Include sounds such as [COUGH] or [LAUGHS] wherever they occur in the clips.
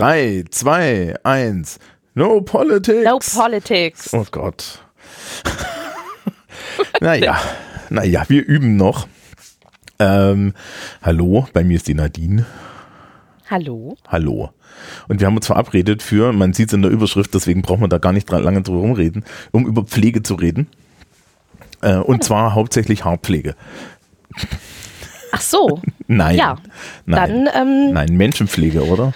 Drei, zwei, eins. No politics. No politics. Oh Gott. [LAUGHS] naja, naja, wir üben noch. Ähm, hallo, bei mir ist die Nadine. Hallo. Hallo. Und wir haben uns verabredet für, man sieht es in der Überschrift, deswegen brauchen wir da gar nicht lange drüber rumreden, um über Pflege zu reden. Äh, und oh. zwar hauptsächlich Haarpflege. Ach so. [LAUGHS] nein. Ja. Nein. Dann, ähm, nein, Menschenpflege, oder?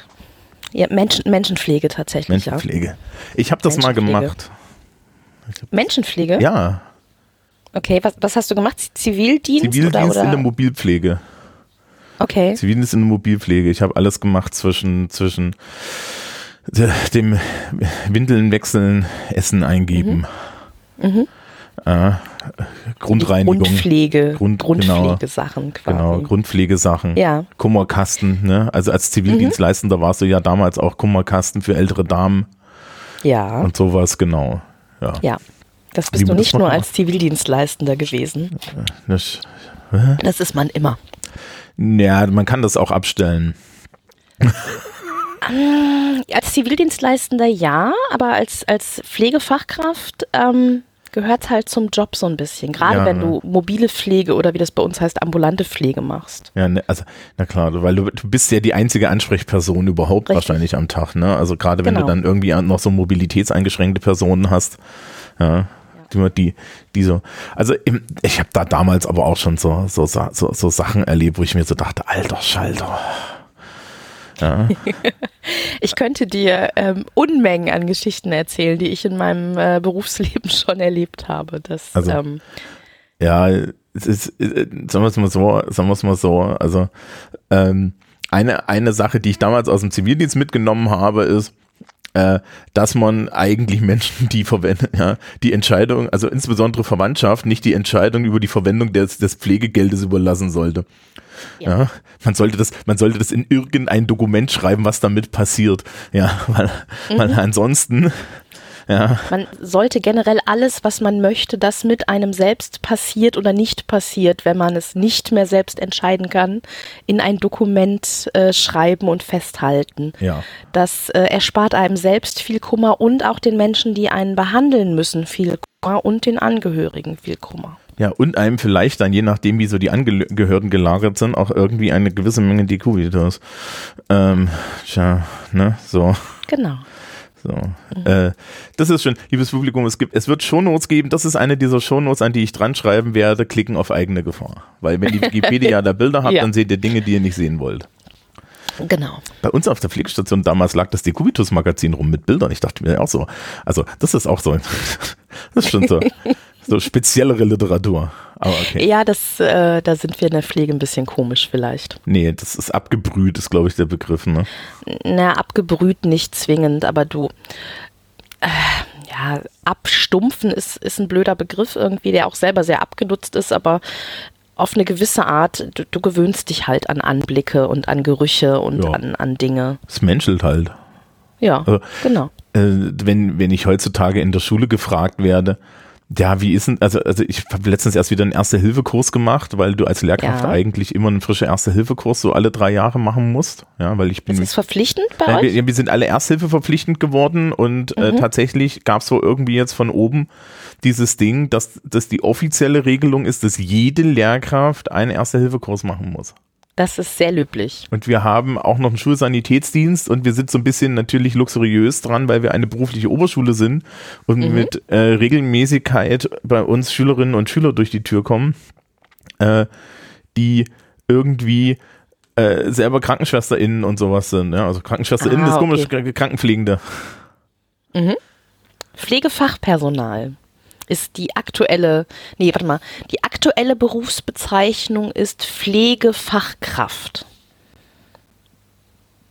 Ja, Menschen, Menschenpflege tatsächlich. Menschenpflege. Ja. Ich habe das mal gemacht. Menschenpflege? Ja. Okay, was, was hast du gemacht? Zivildienst? Zivildienst oder, oder? in der Mobilpflege. Okay. Zivildienst in der Mobilpflege. Ich habe alles gemacht zwischen, zwischen dem Windeln wechseln, Essen eingeben. Mhm. Mhm. Äh, [LAUGHS] Grundreinigung. Grundpflege. Grund, Grundpflegesachen genau, quasi. Genau, Grundpflegesachen. Ja. Kummerkasten. Ne? Also als Zivildienstleistender mhm. warst du ja damals auch Kummerkasten für ältere Damen. Ja. Und sowas, genau. Ja. ja. Das bist Wie du nicht nur als Zivildienstleistender gewesen. Das, das ist man immer. Ja, man kann das auch abstellen. [LAUGHS] Ähm, als Zivildienstleistender ja, aber als, als Pflegefachkraft ähm, gehört halt zum Job so ein bisschen. Gerade ja, wenn du mobile Pflege oder wie das bei uns heißt, ambulante Pflege machst. Ja, ne, also, na klar, weil du, du bist ja die einzige Ansprechperson überhaupt Richtig. wahrscheinlich am Tag, ne? Also gerade wenn genau. du dann irgendwie noch so mobilitätseingeschränkte Personen hast, ja. Die, die, die so, also ich habe da damals aber auch schon so, so, so, so Sachen erlebt, wo ich mir so dachte, alter Schalter, ja. [LAUGHS] ich könnte dir ähm, Unmengen an Geschichten erzählen, die ich in meinem äh, Berufsleben [LAUGHS] schon erlebt habe. Das, also, ähm, ja, es ist, äh, sagen wir es mal so, sagen wir es mal so, also ähm, eine, eine Sache, die ich damals aus dem Zivildienst mitgenommen habe, ist, äh, dass man eigentlich Menschen, die verwenden, ja, die Entscheidung, also insbesondere Verwandtschaft, nicht die Entscheidung über die Verwendung des, des Pflegegeldes überlassen sollte. Ja. ja. man sollte das, man sollte das in irgendein Dokument schreiben, was damit passiert. Ja, [LAUGHS] weil, mhm. weil ansonsten ja. Man sollte generell alles, was man möchte, das mit einem selbst passiert oder nicht passiert, wenn man es nicht mehr selbst entscheiden kann, in ein Dokument äh, schreiben und festhalten. Ja. Das äh, erspart einem selbst viel Kummer und auch den Menschen, die einen behandeln müssen, viel Kummer und den Angehörigen viel Kummer. Ja, und einem vielleicht dann, je nachdem, wie so die Angehörigen gelagert sind, auch irgendwie eine gewisse Menge Dekubitus. Ähm, tja, ne, so. Genau. So. Mhm. Äh, das ist schön. Liebes Publikum, es gibt, es wird Shownotes geben. Das ist eine dieser Shownotes, an die ich dran schreiben werde. Klicken auf eigene Gefahr. Weil wenn die [LAUGHS] Wikipedia da Bilder hat, ja. dann seht ihr Dinge, die ihr nicht sehen wollt. Genau. Bei uns auf der Pflegestation damals lag das Dekubitus-Magazin rum mit Bildern. Ich dachte mir auch so. Also, das ist auch so. [LAUGHS] das ist schon so. [LAUGHS] So speziellere Literatur. Aber okay. Ja, das, äh, da sind wir in der Pflege ein bisschen komisch vielleicht. Nee, das ist abgebrüht, ist glaube ich der Begriff, ne? Na, abgebrüht nicht zwingend, aber du, äh, ja, abstumpfen ist, ist ein blöder Begriff irgendwie, der auch selber sehr abgenutzt ist, aber auf eine gewisse Art, du, du gewöhnst dich halt an Anblicke und an Gerüche und ja. an, an Dinge. Es menschelt halt. Ja, also, genau. Äh, wenn, wenn ich heutzutage in der Schule gefragt werde, ja, wie ist denn, also, also ich habe letztens erst wieder einen Erste-Hilfe-Kurs gemacht, weil du als Lehrkraft ja. eigentlich immer einen frischen Erste-Hilfe-Kurs so alle drei Jahre machen musst. Ja, weil ich bin. Das ist verpflichtend bei ja, euch? Wir, wir, sind alle Ersthilfe verpflichtend geworden und äh, mhm. äh, tatsächlich gab es so irgendwie jetzt von oben dieses Ding, dass, dass die offizielle Regelung ist, dass jede Lehrkraft einen Erste-Hilfe-Kurs machen muss. Das ist sehr löblich. Und wir haben auch noch einen Schulsanitätsdienst und wir sind so ein bisschen natürlich luxuriös dran, weil wir eine berufliche Oberschule sind und mhm. mit äh, Regelmäßigkeit bei uns Schülerinnen und Schüler durch die Tür kommen, äh, die irgendwie äh, selber KrankenschwesterInnen und sowas sind. Ja? Also KrankenschwesterInnen ah, ist komisch, okay. Krankenpflegende. Mhm. Pflegefachpersonal ist die aktuelle, nee, warte mal, die aktuelle Berufsbezeichnung ist Pflegefachkraft.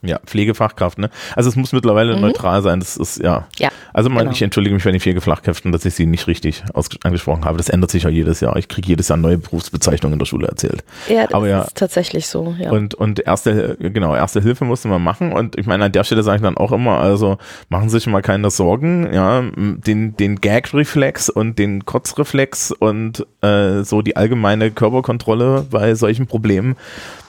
Ja, Pflegefachkraft, ne? Also es muss mittlerweile mhm. neutral sein. Das ist ja. Ja. Also man, genau. ich entschuldige mich bei den Pflegefachkräften, dass ich sie nicht richtig angesprochen habe. Das ändert sich ja jedes Jahr. Ich kriege jedes Jahr neue Berufsbezeichnungen in der Schule erzählt. Ja, das Aber ja, ist tatsächlich so. Ja. Und und erste genau erste Hilfe musste man machen. Und ich meine an der Stelle sage ich dann auch immer, also machen Sie sich mal keine Sorgen. Ja, den den Gag-Reflex und den Kotzreflex und äh, so die allgemeine Körperkontrolle bei solchen Problemen,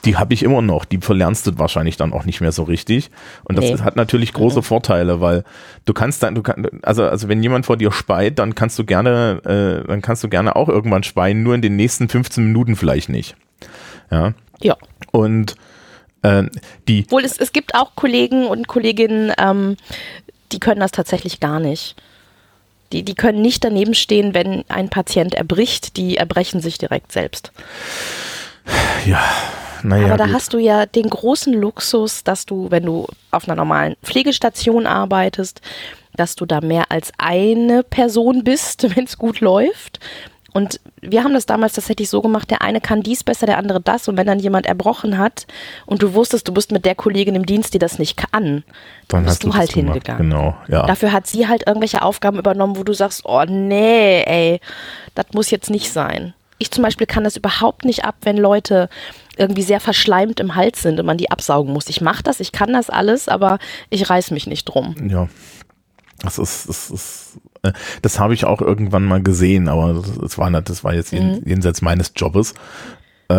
die habe ich immer noch. Die verlernst du wahrscheinlich dann auch nicht mehr so so richtig. Und das Nee. hat natürlich große Vorteile, weil du kannst dann, du kannst, also, also wenn jemand vor dir speit, dann kannst du gerne, äh, dann kannst du gerne auch irgendwann speien, nur in den nächsten 15 Minuten vielleicht nicht. Ja. Ja. Und äh, die, Wohl, es, es gibt auch Kollegen und Kolleginnen, ähm, die können das tatsächlich gar nicht. Die, die können nicht daneben stehen, wenn ein Patient erbricht, die erbrechen sich direkt selbst. ja, naja. Aber da gut. hast du ja den großen Luxus, dass du, wenn du auf einer normalen Pflegestation arbeitest, dass du da mehr als eine Person bist, [LAUGHS] wenn es gut läuft. Und wir haben das damals tatsächlich so gemacht, der eine kann dies besser, der andere das. Und wenn dann jemand erbrochen hat und du wusstest, du bist mit der Kollegin im Dienst, die das nicht kann, dann bist hast du das halt gemacht. hingegangen. Genau, ja. Dafür hat sie halt irgendwelche Aufgaben übernommen, wo du sagst, oh nee, ey, das muss jetzt nicht sein. Ich zum Beispiel kann das überhaupt nicht ab, wenn Leute irgendwie sehr verschleimt im Hals sind und man die absaugen muss. Ich mache das, ich kann das alles, aber ich reiß mich nicht drum. Ja. Das ist, das ist, äh, das habe ich auch irgendwann mal gesehen, aber das, war, nicht- das war jetzt jen, jenseits meines Jobes.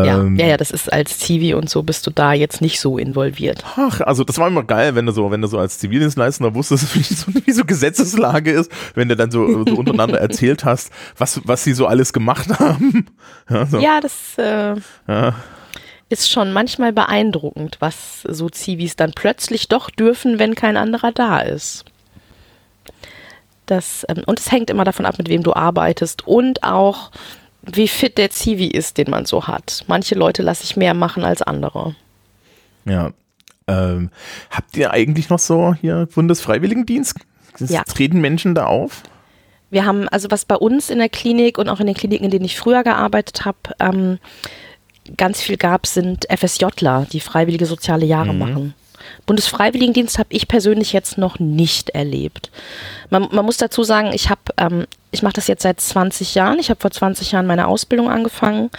Ja, Ähm, ja, ja, das ist als Zivi und so bist du da jetzt nicht so involviert. Ach, also das war immer geil, wenn du so, wenn du so als Zivildienstleister wusstest, [LAUGHS] wie so, wie so Gesetzeslage ist, wenn du dann so, so untereinander erzählt hast, was, was sie so alles gemacht [LAUGHS] haben. Ja, so. Ja, das äh, Ja. ist schon manchmal beeindruckend, was so Zivis dann plötzlich doch dürfen, wenn kein anderer da ist. Das, ähm, und es hängt immer davon ab, mit wem du arbeitest und auch, wie fit der Zivi ist, den man so hat. Manche Leute lasse ich mehr machen als andere. Ja. Ähm, habt ihr eigentlich noch so hier Bundesfreiwilligendienst? Ja. Treten Menschen da auf? Wir haben, also was bei uns in der Klinik und auch in den Kliniken, in denen ich früher gearbeitet habe, ähm, ganz viel gab, sind FSJler, die freiwillige soziale Jahre machen. Bundesfreiwilligendienst habe ich persönlich jetzt noch nicht erlebt. Man, man muss dazu sagen, ich habe, ähm, ich mache das jetzt seit 20 Jahren. Ich habe vor 20 Jahren meine Ausbildung angefangen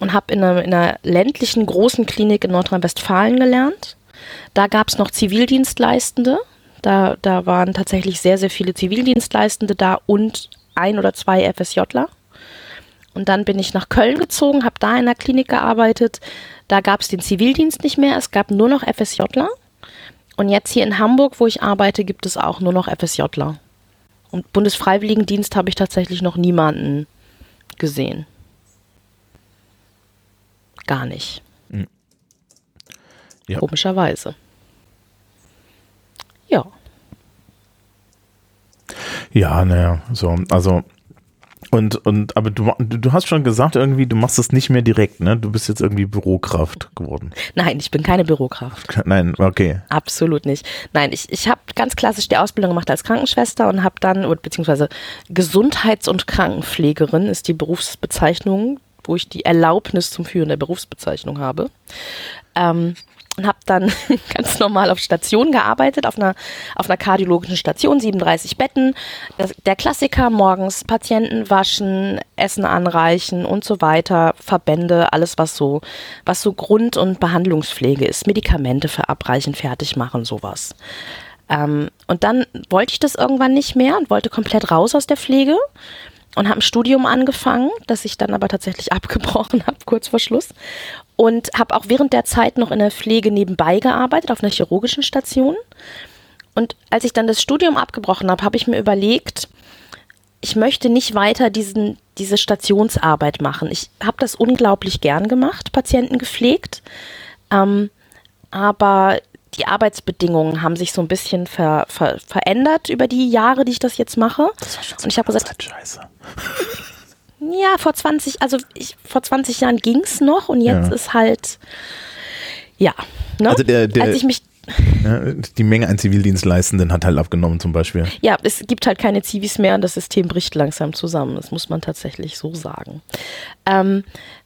und habe in einer, in einer ländlichen großen Klinik in Nordrhein-Westfalen gelernt. Da gab es noch Zivildienstleistende. Da, da waren tatsächlich sehr, sehr viele Zivildienstleistende da und ein oder zwei FSJler. Und dann bin ich nach Köln gezogen, habe da in der Klinik gearbeitet. Da gab es den Zivildienst nicht mehr, es gab nur noch FSJler. Und jetzt hier in Hamburg, wo ich arbeite, gibt es auch nur noch FSJler. Und Bundesfreiwilligendienst habe ich tatsächlich noch niemanden gesehen. Gar nicht. Ja. Komischerweise. Ja. Ja, naja, so, also und, und, aber du, du hast schon gesagt irgendwie, du machst das nicht mehr direkt, ne? Du bist jetzt irgendwie Bürokraft geworden. Nein, ich bin keine Bürokraft. Nein, okay. Absolut nicht. Nein, ich, ich habe ganz klassisch die Ausbildung gemacht als Krankenschwester und habe dann, oder beziehungsweise Gesundheits- und Krankenpflegerin ist die Berufsbezeichnung, wo ich die Erlaubnis zum Führen der Berufsbezeichnung habe. Ähm, und habe dann [LAUGHS] ganz normal auf Station gearbeitet, auf einer, auf einer kardiologischen Station, 37 Betten. Das, der Klassiker morgens Patienten waschen, Essen anreichen und so weiter, Verbände, alles was so, was so Grund- und Behandlungspflege ist, Medikamente verabreichen, fertig machen, sowas. Ähm, und dann wollte ich das irgendwann nicht mehr und wollte komplett raus aus der Pflege und habe ein Studium angefangen, das ich dann aber tatsächlich [LAUGHS] abgebrochen habe, kurz vor Schluss. Und habe auch während der Zeit noch in der Pflege nebenbei gearbeitet, auf einer chirurgischen Station. Und als ich dann das Studium abgebrochen habe, habe ich mir überlegt, ich möchte nicht weiter diesen, diese Stationsarbeit machen. Ich habe das unglaublich gern gemacht, Patienten gepflegt. Ähm, aber die Arbeitsbedingungen haben sich so ein bisschen ver, ver, verändert über die Jahre, die ich das jetzt mache. Und ich habe gesagt, Scheiße. Ja, vor 20, also ich, vor 20 Jahren ging's noch und jetzt Ja. ist halt, ja. Ne? Also der- der- Als ich mich, [LAUGHS] Ja, die Menge an Zivildienstleistenden hat halt abgenommen zum Beispiel. ja, es gibt halt keine Zivis mehr und das System bricht langsam zusammen. Das muss man tatsächlich so sagen. Ähm,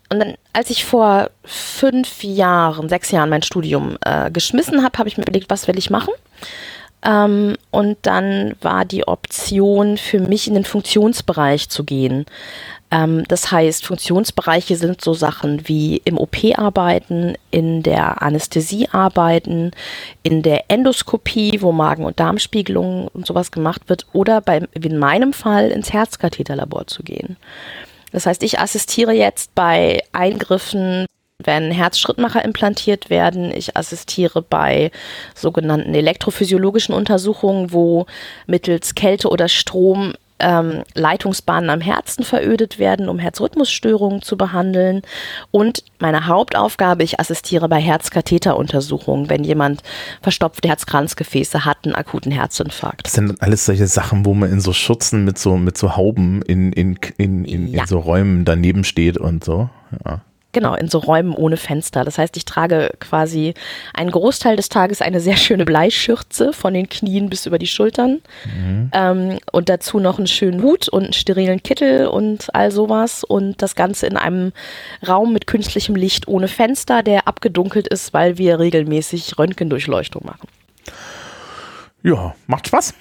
und dann, als ich vor fünf Jahren, sechs Jahren mein Studium äh, geschmissen habe, habe ich mir überlegt, was will ich machen? Ähm, und dann war die Option für mich in den Funktionsbereich zu gehen. Ähm, das heißt, Funktionsbereiche sind so Sachen wie im OP arbeiten, in der Anästhesie arbeiten, in der Endoskopie, wo Magen- und Darmspiegelung und sowas gemacht wird, oder bei, wie in meinem Fall ins Herzkatheterlabor zu gehen. Das heißt, ich assistiere jetzt bei Eingriffen wenn Herzschrittmacher implantiert werden. Ich assistiere bei sogenannten elektrophysiologischen Untersuchungen, wo mittels Kälte oder Strom ähm, Leitungsbahnen am Herzen verödet werden, um Herzrhythmusstörungen zu behandeln. Und meine Hauptaufgabe, ich assistiere bei Herzkatheteruntersuchungen, wenn jemand verstopfte Herzkranzgefäße hat, einen akuten Herzinfarkt. Das sind alles solche Sachen, wo man in so Schürzen mit so, mit so Hauben in, in, in, in, ja. in so Räumen daneben steht und so. Ja. Genau, in so Räumen ohne Fenster. Das heißt, ich trage quasi einen Großteil des Tages eine sehr schöne Bleischürze von den Knien bis über die Schultern. Mhm. Ähm, und dazu noch einen schönen Hut und einen sterilen Kittel und all sowas. Und das Ganze in einem Raum mit künstlichem Licht ohne Fenster, der abgedunkelt ist, weil wir regelmäßig Röntgendurchleuchtung machen. Ja, macht Spaß.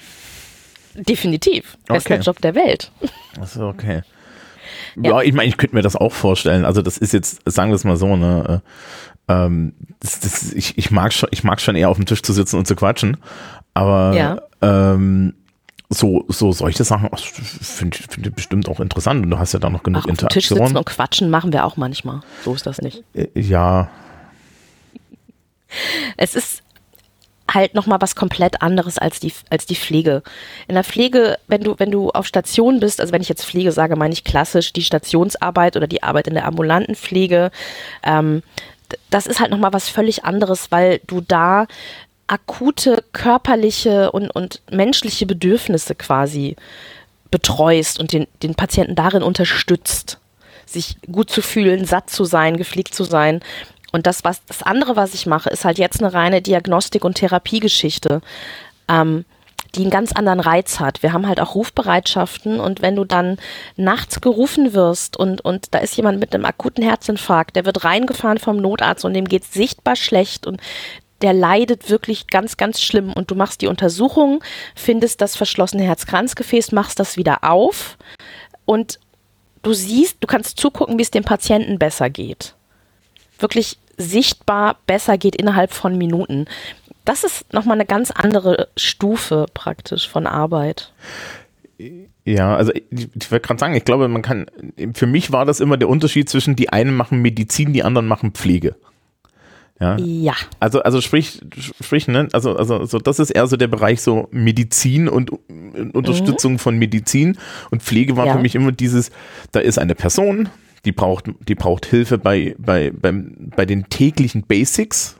Definitiv. Bester okay. Job der Welt. Ist okay. Ja, ja ich meine, ich könnte mir das auch vorstellen. Also das ist jetzt, sagen wir es mal so, ne, äh, ähm, das, das, ich, ich mag schon, ich mag schon eher auf dem Tisch zu sitzen und zu quatschen, aber ja. ähm, so, so solche Sachen finde ich find bestimmt auch interessant und du hast ja da noch genug Ach, Interaktion. Auf dem Tisch sitzen und quatschen machen wir auch manchmal. So ist das nicht. Äh, ja. Es ist, halt nochmal was komplett anderes als die, als die Pflege. In der Pflege, wenn du, wenn du auf Station bist, also wenn ich jetzt Pflege sage, meine ich klassisch die Stationsarbeit oder die Arbeit in der ambulanten Pflege, ähm, das ist halt nochmal was völlig anderes, weil du da akute körperliche und, und menschliche Bedürfnisse quasi betreust und den, den Patienten darin unterstützt, sich gut zu fühlen, satt zu sein, gepflegt zu sein. Und das, was, das andere, was ich mache, ist halt jetzt eine reine Diagnostik- und Therapiegeschichte, ähm, die einen ganz anderen Reiz hat. Wir haben halt auch Rufbereitschaften und wenn du dann nachts gerufen wirst und, und da ist jemand mit einem akuten Herzinfarkt, der wird reingefahren vom Notarzt und dem geht sichtbar schlecht und der leidet wirklich ganz, ganz schlimm und du machst die Untersuchung, findest das verschlossene Herzkranzgefäß, machst das wieder auf und du siehst, du kannst zugucken, wie es dem Patienten besser geht. Wirklich sichtbar besser geht innerhalb von Minuten. Das ist nochmal eine ganz andere Stufe praktisch von Arbeit. Ja, also ich, ich wollte gerade sagen, ich glaube, man kann, für mich war das immer der Unterschied zwischen die einen machen Medizin, die anderen machen Pflege. Ja. ja. Also, also sprich, sprich, ne, also, also, also das ist eher so der Bereich so Medizin und Unterstützung mhm. von Medizin und Pflege war ja. für mich immer dieses, da ist eine Person, die braucht, die braucht Hilfe bei, bei, beim, bei den täglichen Basics.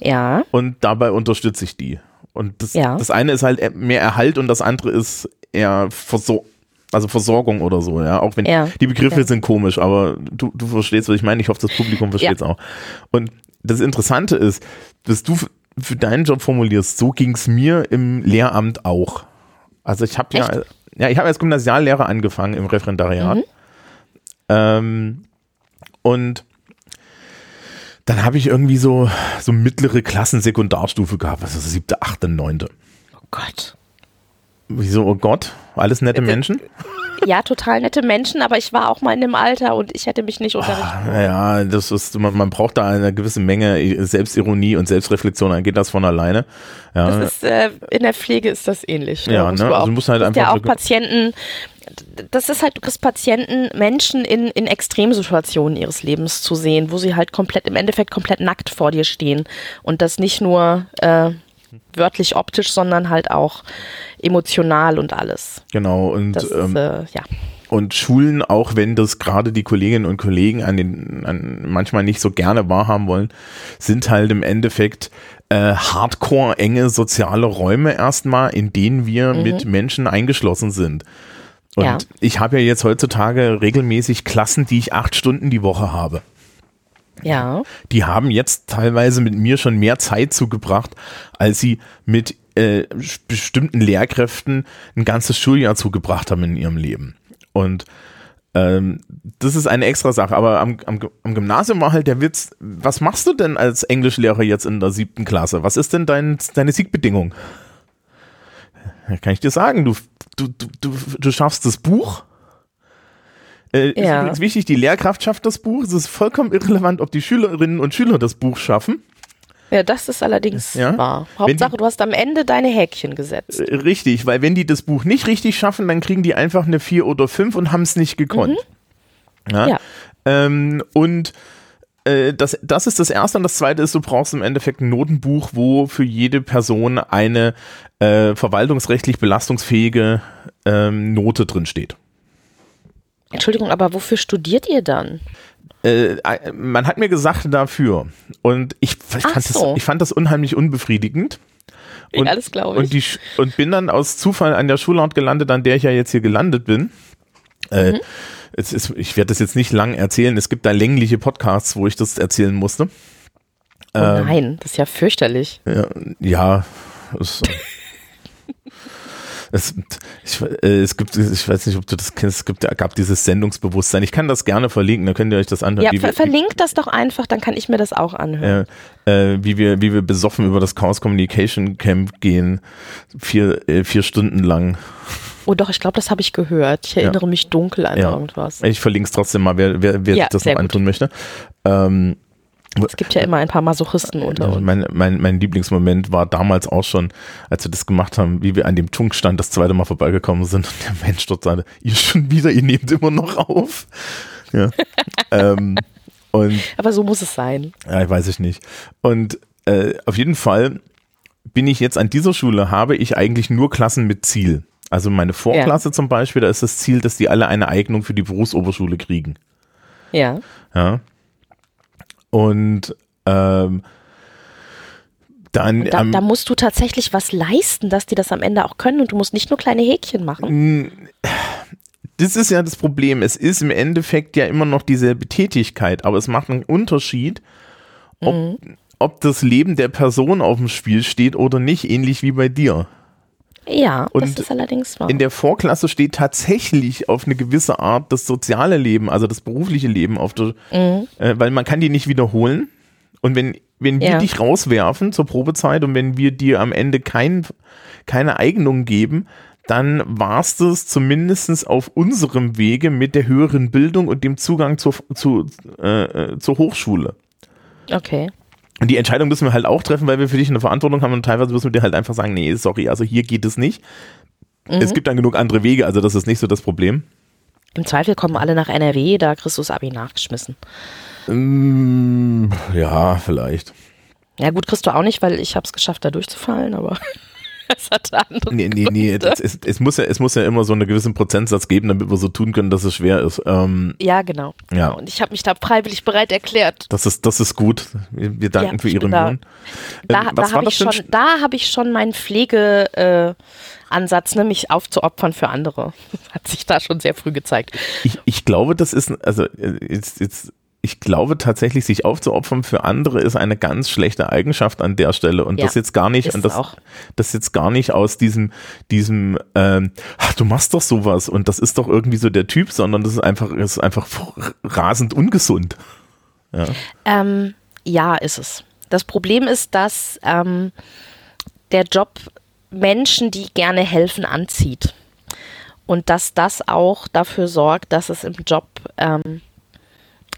Ja. Und dabei unterstütze ich die. Und das, ja. das eine ist halt mehr Erhalt und das andere ist eher Versor also Versorgung oder so, ja. Auch wenn ja. die Begriffe okay. sind komisch, aber du, du verstehst, was ich meine. Ich hoffe, das Publikum versteht es ja. auch. Und das Interessante ist, dass du für deinen Job formulierst, so ging es mir im Lehramt auch. Also ich habe ja, ja, ich habe als Gymnasiallehrer angefangen im Referendariat. Mhm. Ähm, und dann habe ich irgendwie so, so mittlere Klassen Sekundarstufe gehabt, also siebte, achte, neunte. Oh Gott. Wieso, oh Gott? Alles nette äh, Menschen? Ja, total nette Menschen, aber ich war auch mal in dem Alter und ich hätte mich nicht unterrichtet. Oh, ja, das ist, man, man, braucht da eine gewisse Menge Selbstironie und Selbstreflexion, dann geht das von alleine. Ja. Das ist, äh, in der Pflege ist das ähnlich. Ja, ne? also du musst halt einfach. Ja, auch Patienten, das ist halt, du kriegst Patienten, Menschen in, in Extremsituationen ihres Lebens zu sehen, wo sie halt komplett, im Endeffekt komplett nackt vor dir stehen. Und das nicht nur äh, wörtlich optisch, sondern halt auch emotional und alles. Genau, und das, ähm, äh, ja. Und Schulen, auch wenn das gerade die Kolleginnen und Kollegen an den an manchmal nicht so gerne wahrhaben wollen, sind halt im Endeffekt äh, hardcore enge soziale Räume erstmal, in denen wir mhm. mit Menschen eingeschlossen sind. Und ja. ich habe ja jetzt heutzutage regelmäßig Klassen, die ich acht Stunden die Woche habe. Ja. Die haben jetzt teilweise mit mir schon mehr Zeit zugebracht, als sie mit äh, bestimmten Lehrkräften ein ganzes Schuljahr zugebracht haben in ihrem Leben. Und ähm, das ist eine extra Sache. Aber am, am, am, Gymnasium war halt der Witz, was machst du denn als Englischlehrer jetzt in der siebten Klasse? Was ist denn dein, deine Siegbedingung? kann ich dir sagen, du, du, du, du schaffst das Buch. Äh, ist ja. übrigens wichtig, die Lehrkraft schafft das Buch. Es ist vollkommen irrelevant, ob die Schülerinnen und Schüler das Buch schaffen. Ja, das ist allerdings ja? wahr. Hauptsache, die, du hast am Ende deine Häkchen gesetzt. Äh, richtig, weil wenn die das Buch nicht richtig schaffen, dann kriegen die einfach eine 4 oder 5 und haben es nicht gekonnt. Mhm. Ja. ja. Ähm, und äh, das, das ist das Erste. Und das Zweite ist, du brauchst im Endeffekt ein Notenbuch, wo für jede Person eine äh, verwaltungsrechtlich belastungsfähige ähm, Note drin steht. Entschuldigung, aber wofür studiert ihr dann? Äh, man hat mir gesagt dafür. Und ich, ich, fand, so. das, ich fand das unheimlich unbefriedigend. Und, das glaube ich. Und, die, und bin dann aus Zufall an der Schulart gelandet, an der ich ja jetzt hier gelandet bin. Äh, mhm. ist, ich werde das jetzt nicht lang erzählen. Es gibt da längliche Podcasts, wo ich das erzählen musste. Oh ähm, nein, das ist ja fürchterlich. Ja, ja es, es, ich, äh, es gibt, ich weiß nicht, ob du das kennst, es gibt, gab dieses Sendungsbewusstsein. Ich kann das gerne verlinken, dann könnt ihr euch das anhören. Ja, ver verlinkt das doch einfach, dann kann ich mir das auch anhören. Äh, äh, wie, wir, wie wir besoffen über das Chaos Communication Camp gehen, vier, äh, vier Stunden lang. Oh doch, ich glaube, das habe ich gehört. Ich erinnere ja. mich dunkel an ja. irgendwas. Ich verlinke es trotzdem mal, wer, wer, wer ja, das noch antun gut. möchte. Ähm, es gibt ja immer ein paar Masochisten unter uns. Mein, mein, mein Lieblingsmoment war damals auch schon, als wir das gemacht haben, wie wir an dem Tunkstand das zweite Mal vorbeigekommen sind und der Mensch dort sagte, ihr schon wieder, ihr nehmt immer noch auf. Ja. [LAUGHS] ähm, und, Aber so muss es sein. Ja, weiß ich nicht. Und äh, auf jeden Fall bin ich jetzt an dieser Schule, habe ich eigentlich nur Klassen mit Ziel. Also meine Vorklasse ja. zum Beispiel, da ist das Ziel, dass die alle eine Eignung für die Berufsoberschule kriegen. Ja. Ja. Und ähm, dann, da, ähm, da, musst du tatsächlich was leisten, dass die das am Ende auch können und du musst nicht nur kleine Häkchen machen. Das ist ja das Problem. Es ist im Endeffekt ja immer noch dieselbe Tätigkeit, aber es macht einen Unterschied, ob, mhm. ob das Leben der Person auf dem Spiel steht oder nicht, ähnlich wie bei dir. Ja, und das ist allerdings wahr. In der Vorklasse steht tatsächlich auf eine gewisse Art das soziale Leben, also das berufliche Leben auf der, mhm. äh, weil man kann die nicht wiederholen. Und wenn, wenn wir ja. dich rauswerfen zur Probezeit und wenn wir dir am Ende kein, keine Eignung geben, dann war's das zumindest auf unserem Wege mit der höheren Bildung und dem Zugang zur, zu, äh, äh zur Hochschule. Okay. Und die Entscheidung müssen wir halt auch treffen, weil wir für dich eine Verantwortung haben und teilweise müssen wir dir halt einfach sagen, nee, sorry, also hier geht es nicht. Mhm. Es gibt dann genug andere Wege, also das ist nicht so das Problem. Im Zweifel kommen alle nach NRW, da kriegst du das Abi nachgeschmissen. Mm, ja, vielleicht. Ja gut, kriegst du auch nicht, weil ich habe es geschafft, da durchzufallen, aber das hatte andere Nee, nee, nee, das, es, es, muss ja, es muss ja immer so einen gewissen Prozentsatz geben, damit wir so tun können, dass es schwer ist. Ähm, ja, genau. Ja. Genau. Und ich habe mich da freiwillig bereit erklärt. Das ist, das ist gut. Wir, wir danken ja, für Ihre Mühen. Da, ähm, da habe ich, schon, da hab ich schon meinen Pflegeansatz, äh, ne, mich aufzuopfern für andere. [LAUGHS] Hat sich da schon sehr früh gezeigt. Ich, ich glaube, das ist, also äh, jetzt, jetzt ich glaube tatsächlich, sich aufzuopfern für andere ist eine ganz schlechte Eigenschaft an der Stelle. Und ja, das jetzt gar nicht, und das, das jetzt gar nicht aus diesem, diesem, ähm, ach, du machst doch sowas und das ist doch irgendwie so der Typ, sondern das ist einfach, ist einfach rasend ungesund. Ja. Ähm, ja, ist es. Das Problem ist, dass ähm, der Job Menschen, die gerne helfen, anzieht. Und dass das auch dafür sorgt, dass es im Job ähm,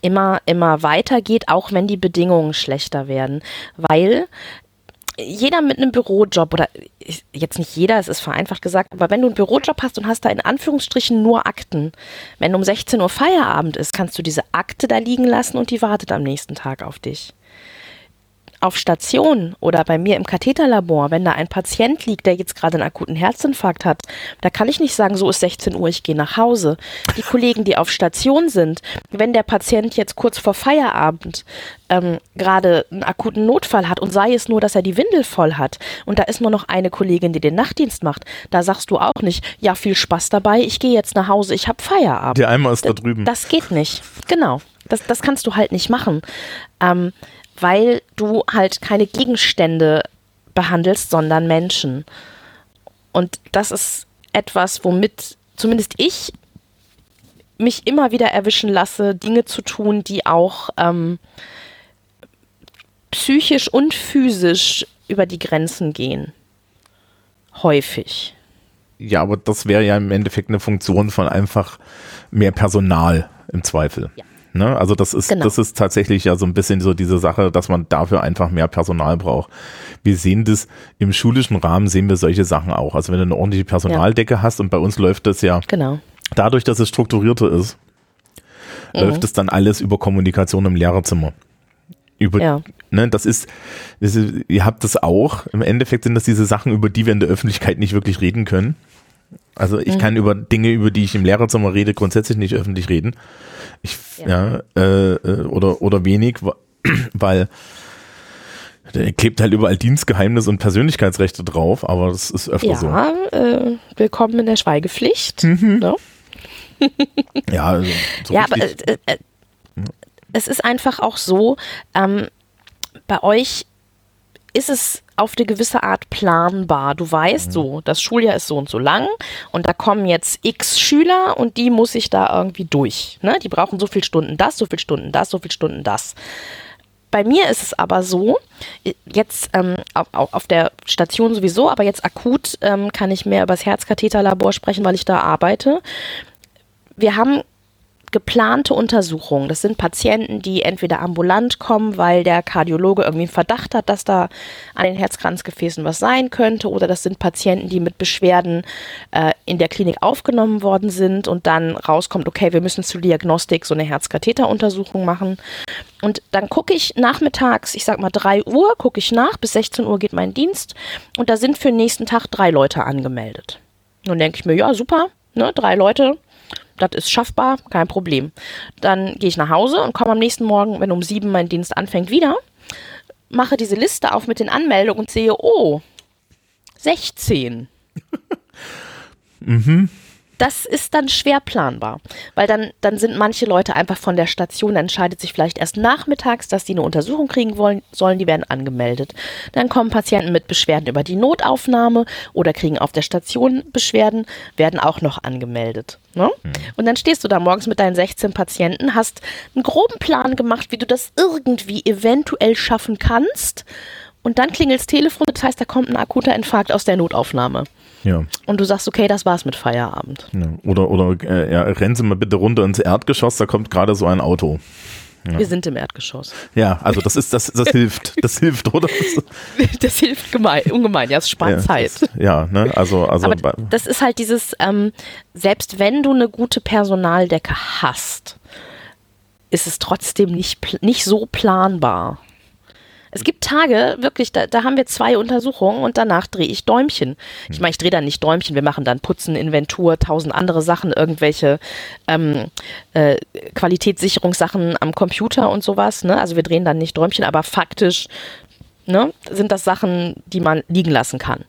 immer, immer weitergeht, auch wenn die Bedingungen schlechter werden. Weil jeder mit einem Bürojob oder jetzt nicht jeder, es ist vereinfacht gesagt, aber wenn du einen Bürojob hast und hast da in Anführungsstrichen nur Akten, wenn um 16 Uhr Feierabend ist, kannst du diese Akte da liegen lassen und die wartet am nächsten Tag auf dich auf Station oder bei mir im Katheterlabor, wenn da ein Patient liegt, der jetzt gerade einen akuten Herzinfarkt hat, da kann ich nicht sagen, so ist 16 Uhr, ich gehe nach Hause. Die Kollegen, die auf Station sind, wenn der Patient jetzt kurz vor Feierabend ähm, gerade einen akuten Notfall hat und sei es nur, dass er die Windel voll hat und da ist nur noch eine Kollegin, die den Nachtdienst macht, da sagst du auch nicht, ja, viel Spaß dabei, ich gehe jetzt nach Hause, ich habe Feierabend. Der Eimer ist da drüben. Das geht nicht. Genau. Das, das kannst du halt nicht machen. Ähm, weil du halt keine Gegenstände behandelst, sondern Menschen. Und das ist etwas, womit zumindest ich mich immer wieder erwischen lasse, Dinge zu tun, die auch ähm, psychisch und physisch über die Grenzen gehen. Häufig. Ja, aber das wäre ja im Endeffekt eine Funktion von einfach mehr Personal im Zweifel. Ja. Ne? Also das ist, genau. das ist tatsächlich ja so ein bisschen so diese Sache, dass man dafür einfach mehr Personal braucht. Wir sehen das im schulischen Rahmen, sehen wir solche Sachen auch. Also wenn du eine ordentliche Personaldecke ja. hast und bei uns läuft das ja genau. dadurch, dass es strukturierter ist, mhm. läuft es dann alles über Kommunikation im Lehrerzimmer. über, Ja. ne, das ist, das ist, ihr habt das auch. Im Endeffekt sind das diese Sachen, über die wir in der Öffentlichkeit nicht wirklich reden können. Also ich Mhm. kann über Dinge, über die ich im Lehrerzimmer rede, grundsätzlich nicht öffentlich reden. Ich, ja, äh, äh, oder, oder wenig, [CLEARS THROAT] weil da klebt halt überall Dienstgeheimnis und Persönlichkeitsrechte drauf, aber das ist öfter so. Ja, äh, willkommen in der Schweigepflicht. Mhm. Ne? [LAUGHS] Ja, also, so ja, aber richtig, äh, äh, es ist einfach auch so, ähm, bei euch ist es auf eine gewisse Art planbar. Du Mhm. weißt so, das Schuljahr ist so und so lang und da kommen jetzt x Schüler und die muss ich da irgendwie durch. Ne? Die brauchen so viele Stunden das, so viele Stunden das, so viele Stunden das. Bei mir ist es aber so, jetzt ähm, auf der Station sowieso, aber jetzt akut ähm, kann ich mehr über das Herzkatheterlabor sprechen, weil ich da arbeite. Wir haben geplante Untersuchungen. Das sind Patienten, die entweder ambulant kommen, weil der Kardiologe irgendwie einen Verdacht hat, dass da an den Herzkranzgefäßen was sein könnte, oder das sind Patienten, die mit Beschwerden äh, in der Klinik aufgenommen worden sind und dann rauskommt, okay, wir müssen zur Diagnostik so eine Herzkatheteruntersuchung machen. Und dann gucke ich nachmittags, ich sag mal 3 Uhr, gucke ich nach, bis 16 Uhr geht mein Dienst und da sind für den nächsten Tag drei Leute angemeldet. Nun denke ich mir, ja, super, ne, drei Leute, das ist schaffbar, kein Problem. Dann gehe ich nach Hause und komme am nächsten Morgen, wenn um sieben mein Dienst anfängt, wieder, mache diese Liste auf mit den Anmeldungen und sehe, oh, 16. [LAUGHS] Das ist dann schwer planbar, weil dann, dann sind manche Leute einfach von der Station, dann entscheidet sich vielleicht erst nachmittags, dass die eine Untersuchung kriegen wollen, sollen, die werden angemeldet. Dann kommen Patienten mit Beschwerden über die Notaufnahme oder kriegen auf der Station Beschwerden, werden auch noch angemeldet. Ne? Und dann stehst du da morgens mit deinen 16 Patienten, hast einen groben Plan gemacht, wie du das irgendwie eventuell schaffen kannst. Und dann klingelt das Telefon, das heißt, da kommt ein akuter Infarkt aus der Notaufnahme. ja. Und du sagst, okay, das war's mit Feierabend. ja. Oder, oder äh, ja, rennen Sie mal bitte runter ins Erdgeschoss, da kommt gerade so ein Auto. Wir sind im Erdgeschoss. Ja, also das ist, das, das [LAUGHS] hilft. Das hilft, oder? [LAUGHS] Das, hilft gemein, ungemein, ja, es spart ja, Zeit. Das, ja, ne, also, also Aber das ist halt dieses, ähm, selbst wenn du eine gute Personaldecke hast, ist es trotzdem nicht, nicht so planbar. Es gibt Tage, wirklich, da, da haben wir zwei Untersuchungen und danach drehe ich Däumchen. Ich meine, ich drehe dann nicht Däumchen, wir machen dann Putzen, Inventur, tausend andere Sachen, irgendwelche ähm, äh, Qualitätssicherungssachen am Computer und sowas. Ne? Also wir drehen dann nicht Däumchen, aber faktisch ne, sind das Sachen, die man liegen lassen kann.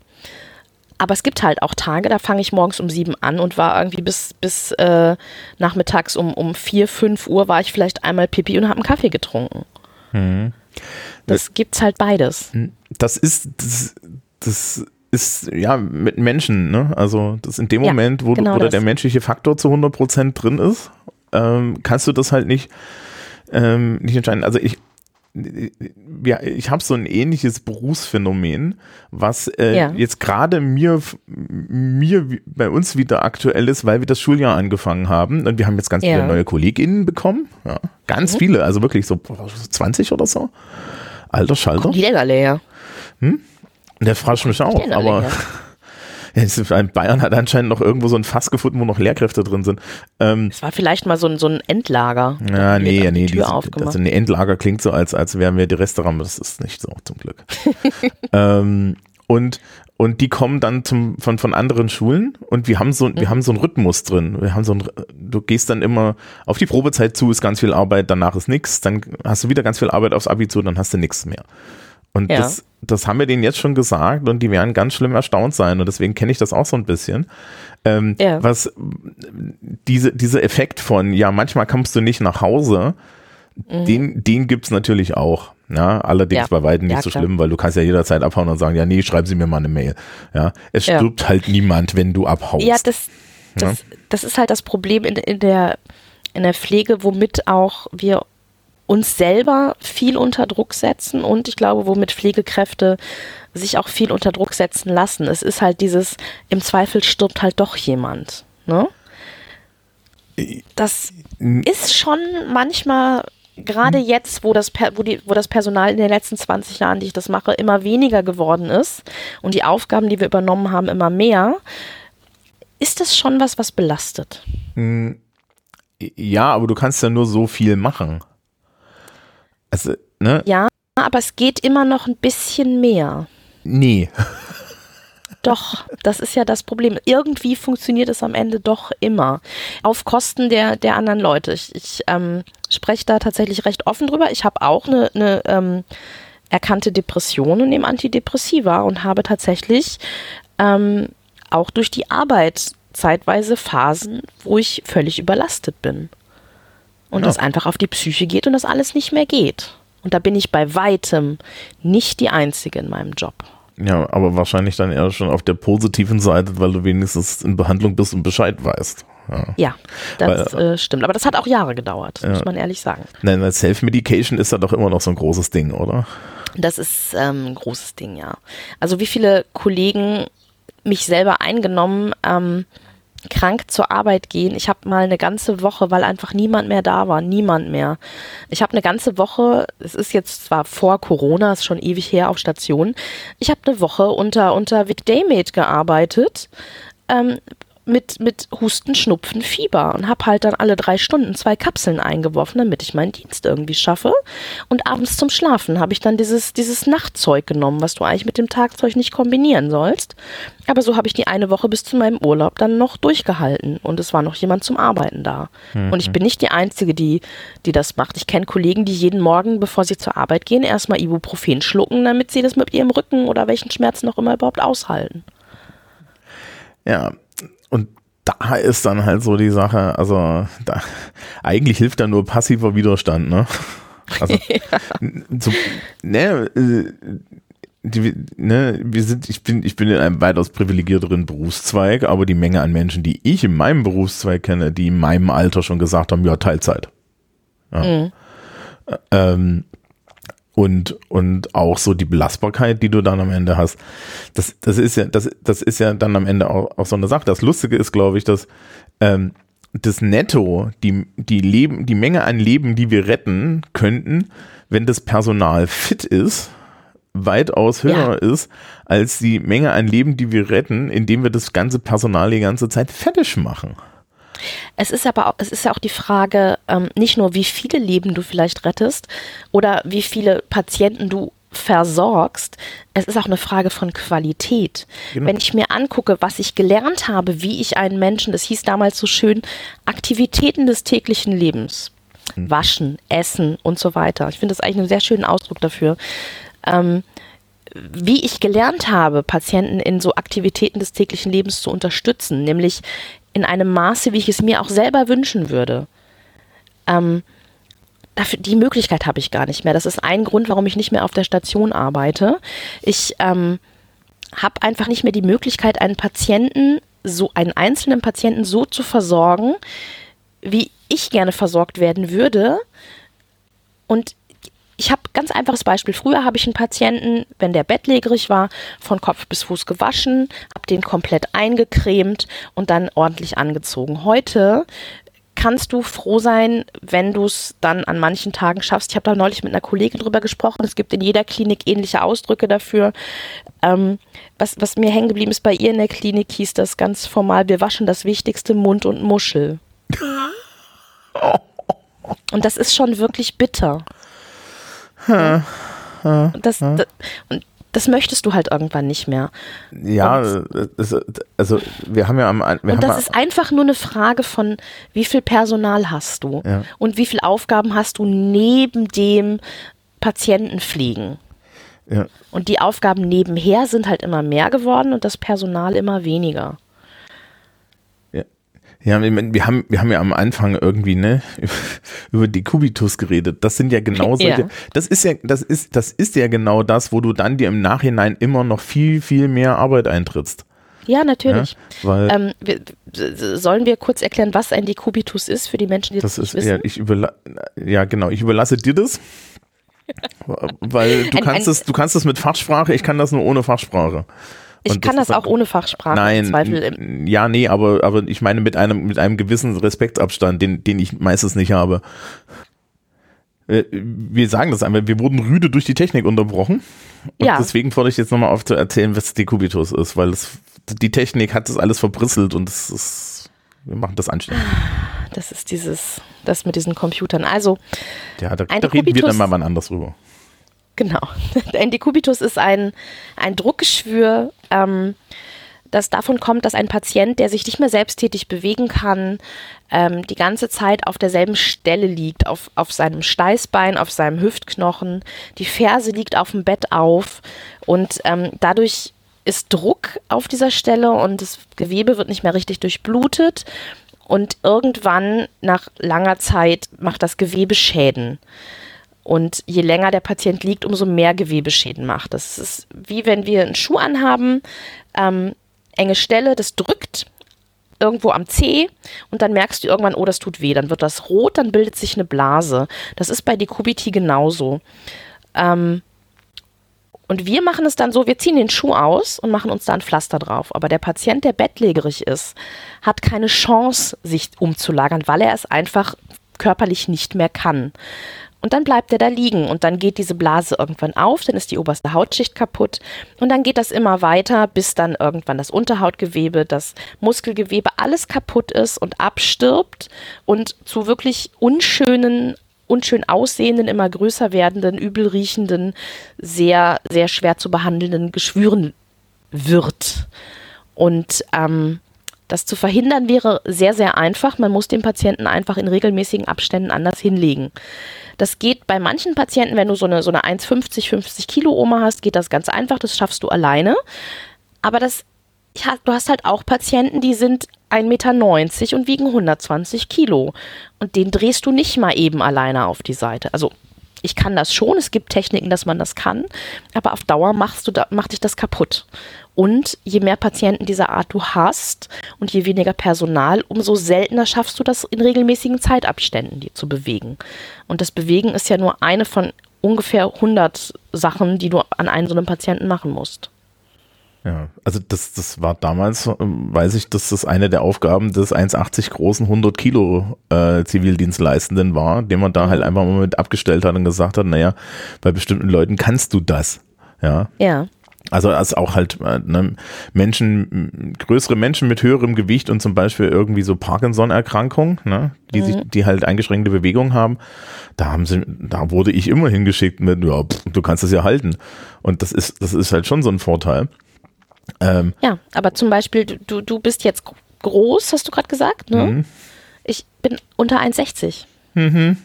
Aber es gibt halt auch Tage, da fange ich morgens um sieben an und war irgendwie bis, bis äh, nachmittags um, um vier, fünf Uhr war ich vielleicht einmal Pipi und habe einen Kaffee getrunken. Das gibt's halt beides. das ist, das, das ist, ja, mit Menschen, ne? Also, das in dem Ja, Moment, wo, genau du, wo da das. der menschliche Faktor zu 100 Prozent drin ist, ähm, kannst du das halt nicht, ähm, nicht entscheiden. Also, ich, ja, ich habe so ein ähnliches Berufsphänomen, was äh, Ja. jetzt gerade mir, mir bei uns wieder aktuell ist, weil wir das Schuljahr angefangen haben und wir haben jetzt ganz Ja. viele neue KollegInnen bekommen. Ja, ganz Mhm. viele, also wirklich so 20 oder so. Alter Schalter. Kommen die denn alle her? Der fragt mich auch, aber [LAUGHS] Bayern hat anscheinend noch irgendwo so ein Fass gefunden, wo noch Lehrkräfte drin sind. Ähm, Es war vielleicht mal so ein, so ein Endlager. Ja, nee, ja, nee, die Tür aufgemacht. also ein Endlager klingt so, als, als wären wir die Restaurant, das ist nicht so, zum Glück. [LAUGHS] ähm, und, und die kommen dann zum, von, von anderen Schulen und wir haben so, Mhm. wir haben so einen Rhythmus drin. Wir haben so ein, du gehst dann immer auf die Probezeit zu, ist ganz viel Arbeit, danach ist nix, dann hast du wieder ganz viel Arbeit aufs Abi zu, dann hast du nichts mehr. Und Ja. das, das haben wir denen jetzt schon gesagt und die werden ganz schlimm erstaunt sein und deswegen kenne ich das auch so ein bisschen. Ähm, Ja. Was diese, dieser Effekt von, ja, manchmal kommst du nicht nach Hause, den, den gibt's natürlich auch. Ja, allerdings Ja. bei weitem nicht Ja, so klar. schlimm, weil du kannst ja jederzeit abhauen und sagen, ja, nee, schreiben Sie mir mal eine Mail. Ja, es Ja. stirbt halt niemand, wenn du abhaust. Ja, das, das, das ist halt das Problem in, in, der, in der Pflege, womit auch wir uns selber viel unter Druck setzen und ich glaube, womit Pflegekräfte sich auch viel unter Druck setzen lassen. Es ist halt dieses, im Zweifel stirbt halt doch jemand. Ne? Das ist schon manchmal, gerade jetzt, wo das, wo, die, wo das Personal in den letzten 20 Jahren, die ich das mache, immer weniger geworden ist und die Aufgaben, die wir übernommen haben, immer mehr, ist das schon was, was belastet. Ja, aber du kannst ja nur so viel machen. Also ne? Ja, aber es geht immer noch ein bisschen mehr. Nee. Doch, das ist ja das Problem. Irgendwie funktioniert es am Ende doch immer. Auf Kosten der, der anderen Leute. Ich, ich ähm, spreche da tatsächlich recht offen drüber. Ich habe auch eine, eine ähm, erkannte Depression und nehme Antidepressiva und habe tatsächlich ähm, auch durch die Arbeit zeitweise Phasen, wo ich völlig überlastet bin. Und Ja. das einfach auf die Psyche geht und das alles nicht mehr geht. Und da bin ich bei weitem nicht die Einzige in meinem Job. Ja, aber wahrscheinlich dann eher schon auf der positiven Seite, weil du wenigstens in Behandlung bist und Bescheid weißt. Ja. Ja, das äh, stimmt. Aber das hat auch Jahre gedauert, Ja. muss man ehrlich sagen. Nein, weil Self-Medication ist ja doch immer noch so ein großes Ding, oder? Das ist ähm, ein großes Ding, ja. Also wie viele Kollegen mich selber eingenommen, ähm, krank zur Arbeit gehen. Ich habe mal eine ganze Woche, weil einfach niemand mehr da war, niemand mehr. Ich habe eine ganze Woche, es ist jetzt zwar vor Corona, ist schon ewig her auf Station, ich habe eine Woche unter, unter Vic Daymate gearbeitet. Ähm, mit, mit Husten, Schnupfen, Fieber und habe halt dann alle drei Stunden zwei Kapseln eingeworfen, damit ich meinen Dienst irgendwie schaffe. Und abends zum Schlafen habe ich dann dieses, dieses Nachtzeug genommen, was du eigentlich mit dem Tagzeug nicht kombinieren sollst. Aber so habe ich die eine Woche bis zu meinem Urlaub dann noch durchgehalten und es war noch jemand zum Arbeiten da. Und ich bin nicht die Einzige, die, die das macht. Ich kenne Kollegen, die jeden Morgen, bevor sie zur Arbeit gehen, erstmal Ibuprofen schlucken, damit sie das mit ihrem Rücken oder welchen Schmerzen auch immer überhaupt aushalten. Ja, und da ist dann halt so die Sache, also da, eigentlich hilft da nur passiver Widerstand, ne? Also, [LAUGHS] so, ne, äh, die, ne, wir sind, ich bin, ich bin in einem weitaus privilegierteren Berufszweig, aber die Menge an Menschen, die ich in meinem Berufszweig kenne, die in meinem Alter schon gesagt haben, ja, Teilzeit. Ja. Ähm, und, und auch so die Belastbarkeit, die du dann am Ende hast. Das, das ist ja, das, das ist ja dann am Ende auch, auch so eine Sache. Das Lustige ist, glaube ich, dass ähm, das Netto, die, die Leben, die Menge an Leben, die wir retten könnten, wenn das Personal fit ist, weitaus höher ist als die Menge an Leben, die wir retten, indem wir das ganze Personal die ganze Zeit fettisch machen. Es ist aber auch, es ist ja auch die Frage, ähm, nicht nur wie viele Leben du vielleicht rettest oder wie viele Patienten du versorgst, es ist auch eine Frage von Qualität. Genau. Wenn ich mir angucke, was ich gelernt habe, wie ich einen Menschen, das hieß damals so schön, Aktivitäten des täglichen Lebens, waschen, essen und so weiter. Ich finde das eigentlich einen sehr schönen Ausdruck dafür. Ähm, wie ich gelernt habe, Patienten in so Aktivitäten des täglichen Lebens zu unterstützen, nämlich in einem Maße, wie ich es mir auch selber wünschen würde. Ähm, dafür, die Möglichkeit habe ich gar nicht mehr. Das ist ein Grund, warum ich nicht mehr auf der Station arbeite. Ich ähm, habe einfach nicht mehr die Möglichkeit, einen Patienten, so einen einzelnen Patienten so zu versorgen, wie ich gerne versorgt werden würde. Und ich habe ganz einfaches Beispiel. Früher habe ich einen Patienten, wenn der bettlägerig war, von Kopf bis Fuß gewaschen, habe den komplett eingecremt und dann ordentlich angezogen. Heute kannst du froh sein, wenn du es dann an manchen Tagen schaffst. Ich habe da neulich mit einer Kollegin drüber gesprochen. Es gibt in jeder Klinik ähnliche Ausdrücke dafür. Ähm, was, was mir hängen geblieben ist bei ihr in der Klinik, hieß das ganz formal, wir waschen das Wichtigste Mund und Muschel. [LAUGHS] Und das ist schon wirklich bitter. Und das, das, und das möchtest du halt irgendwann nicht mehr. Ja, das, also wir haben ja am wir Und das ja- ist einfach nur eine Frage von, wie viel Personal hast du Ja. und wie viele Aufgaben hast du neben dem Patientenpflegen. ja, Und die Aufgaben nebenher sind halt immer mehr geworden und das Personal immer weniger. Ja, wir, haben, wir haben ja am Anfang irgendwie, ne, [LAUGHS] über die Kubitus geredet. Das sind ja genau solche, Ja. das ist ja, das ist, das ist ja genau das, wo du dann dir im Nachhinein immer noch viel, viel mehr Arbeit eintrittst. Ja, Ja? natürlich. Weil Ähm, wir, sollen wir kurz erklären, was ein Dekubitus ist für die Menschen, die das, das ist, nicht ja, wissen? ich überla ja, genau, ich überlasse dir das. [LAUGHS] Weil du Ein- kannst ein- es, du kannst es mit Fachsprache, ich kann das nur ohne Fachsprache. Ich kann das, ist auch ohne Fachsprache Nein, im Zweifel. Ja, nee, aber, aber ich meine mit einem, mit einem gewissen Respektabstand, den, den ich meistens nicht habe. Äh, Wir sagen das einfach, wir wurden rüde durch die Technik unterbrochen. Und Ja. deswegen fordere ich jetzt nochmal auf zu erzählen, was Dekubitus ist, weil es, die Technik hat das alles verbrisselt und es ist, wir machen das anständig. das ist dieses, das mit diesen Computern. Also, Ja, da, da reden wir dann mal wann anders drüber. Genau. [LAUGHS] Ein Dekubitus ist ein, ein Druckgeschwür, ähm, das davon kommt, dass ein Patient, der sich nicht mehr selbsttätig bewegen kann, ähm, die ganze Zeit auf derselben Stelle liegt, auf, auf seinem Steißbein, auf seinem Hüftknochen, die Ferse liegt auf dem Bett auf und ähm, dadurch ist Druck auf dieser Stelle und das Gewebe wird nicht mehr richtig durchblutet und irgendwann nach langer Zeit macht das Gewebe Schäden. Und je länger der Patient liegt, umso mehr Gewebeschäden macht. Das ist wie wenn wir einen Schuh anhaben, ähm, enge Stelle, das drückt irgendwo am Zeh und dann merkst du irgendwann, oh, das tut weh. Dann wird das rot, dann bildet sich eine Blase. Das ist bei Dekubiti genauso. Ähm, und wir machen es dann so, wir ziehen den Schuh aus und machen uns da ein Pflaster drauf. Aber der Patient, der bettlägerig ist, hat keine Chance, sich umzulagern, weil er es einfach körperlich nicht mehr kann. Und dann bleibt er da liegen und dann geht diese Blase irgendwann auf, dann ist die oberste Hautschicht kaputt und dann geht das immer weiter, bis dann irgendwann das Unterhautgewebe, das Muskelgewebe, alles kaputt ist und abstirbt und zu wirklich unschönen, unschön aussehenden, immer größer werdenden, übel riechenden, sehr, sehr schwer zu behandelnden Geschwüren wird. Und ähm, das zu verhindern wäre sehr, sehr einfach. Man muss den Patienten einfach in regelmäßigen Abständen anders hinlegen. Das geht bei manchen Patienten, wenn du so eine, so eine 1,50, 50 Kilo Oma hast, geht das ganz einfach. Das schaffst du alleine. Aber das, du hast halt auch Patienten, die sind 1,90 Meter und wiegen 120 Kilo. Und den drehst du nicht mal eben alleine auf die Seite. Also ich kann das schon, es gibt Techniken, dass man das kann, aber auf Dauer machst du da, macht dich das kaputt. Und je mehr Patienten dieser Art du hast und je weniger Personal, umso seltener schaffst du das in regelmäßigen Zeitabständen, die zu bewegen. Und das Bewegen ist ja nur eine von ungefähr 100 Sachen, die du an einem so einem Patienten machen musst. Ja, also das, das war damals, ähm, weiß ich, dass das eine der Aufgaben des 1,80 großen 100 Kilo äh, Zivildienstleistenden war, den man da halt einfach mal mit abgestellt hat und gesagt hat, naja, bei bestimmten Leuten kannst du das. Ja. Ja. Also als auch halt äh, ne, Menschen, größere Menschen mit höherem Gewicht und zum Beispiel irgendwie so Parkinson-Erkrankung, ne, die mhm. sich, die halt eingeschränkte Bewegung haben, da haben sie, da wurde ich immer hingeschickt mit, ja, pff, du kannst es ja halten. Und das ist, das ist halt schon so ein Vorteil. Ähm, ja, aber zum Beispiel, du, du bist jetzt groß, hast du gerade gesagt, ne? Mhm. Ich bin unter 1,60. Mhm.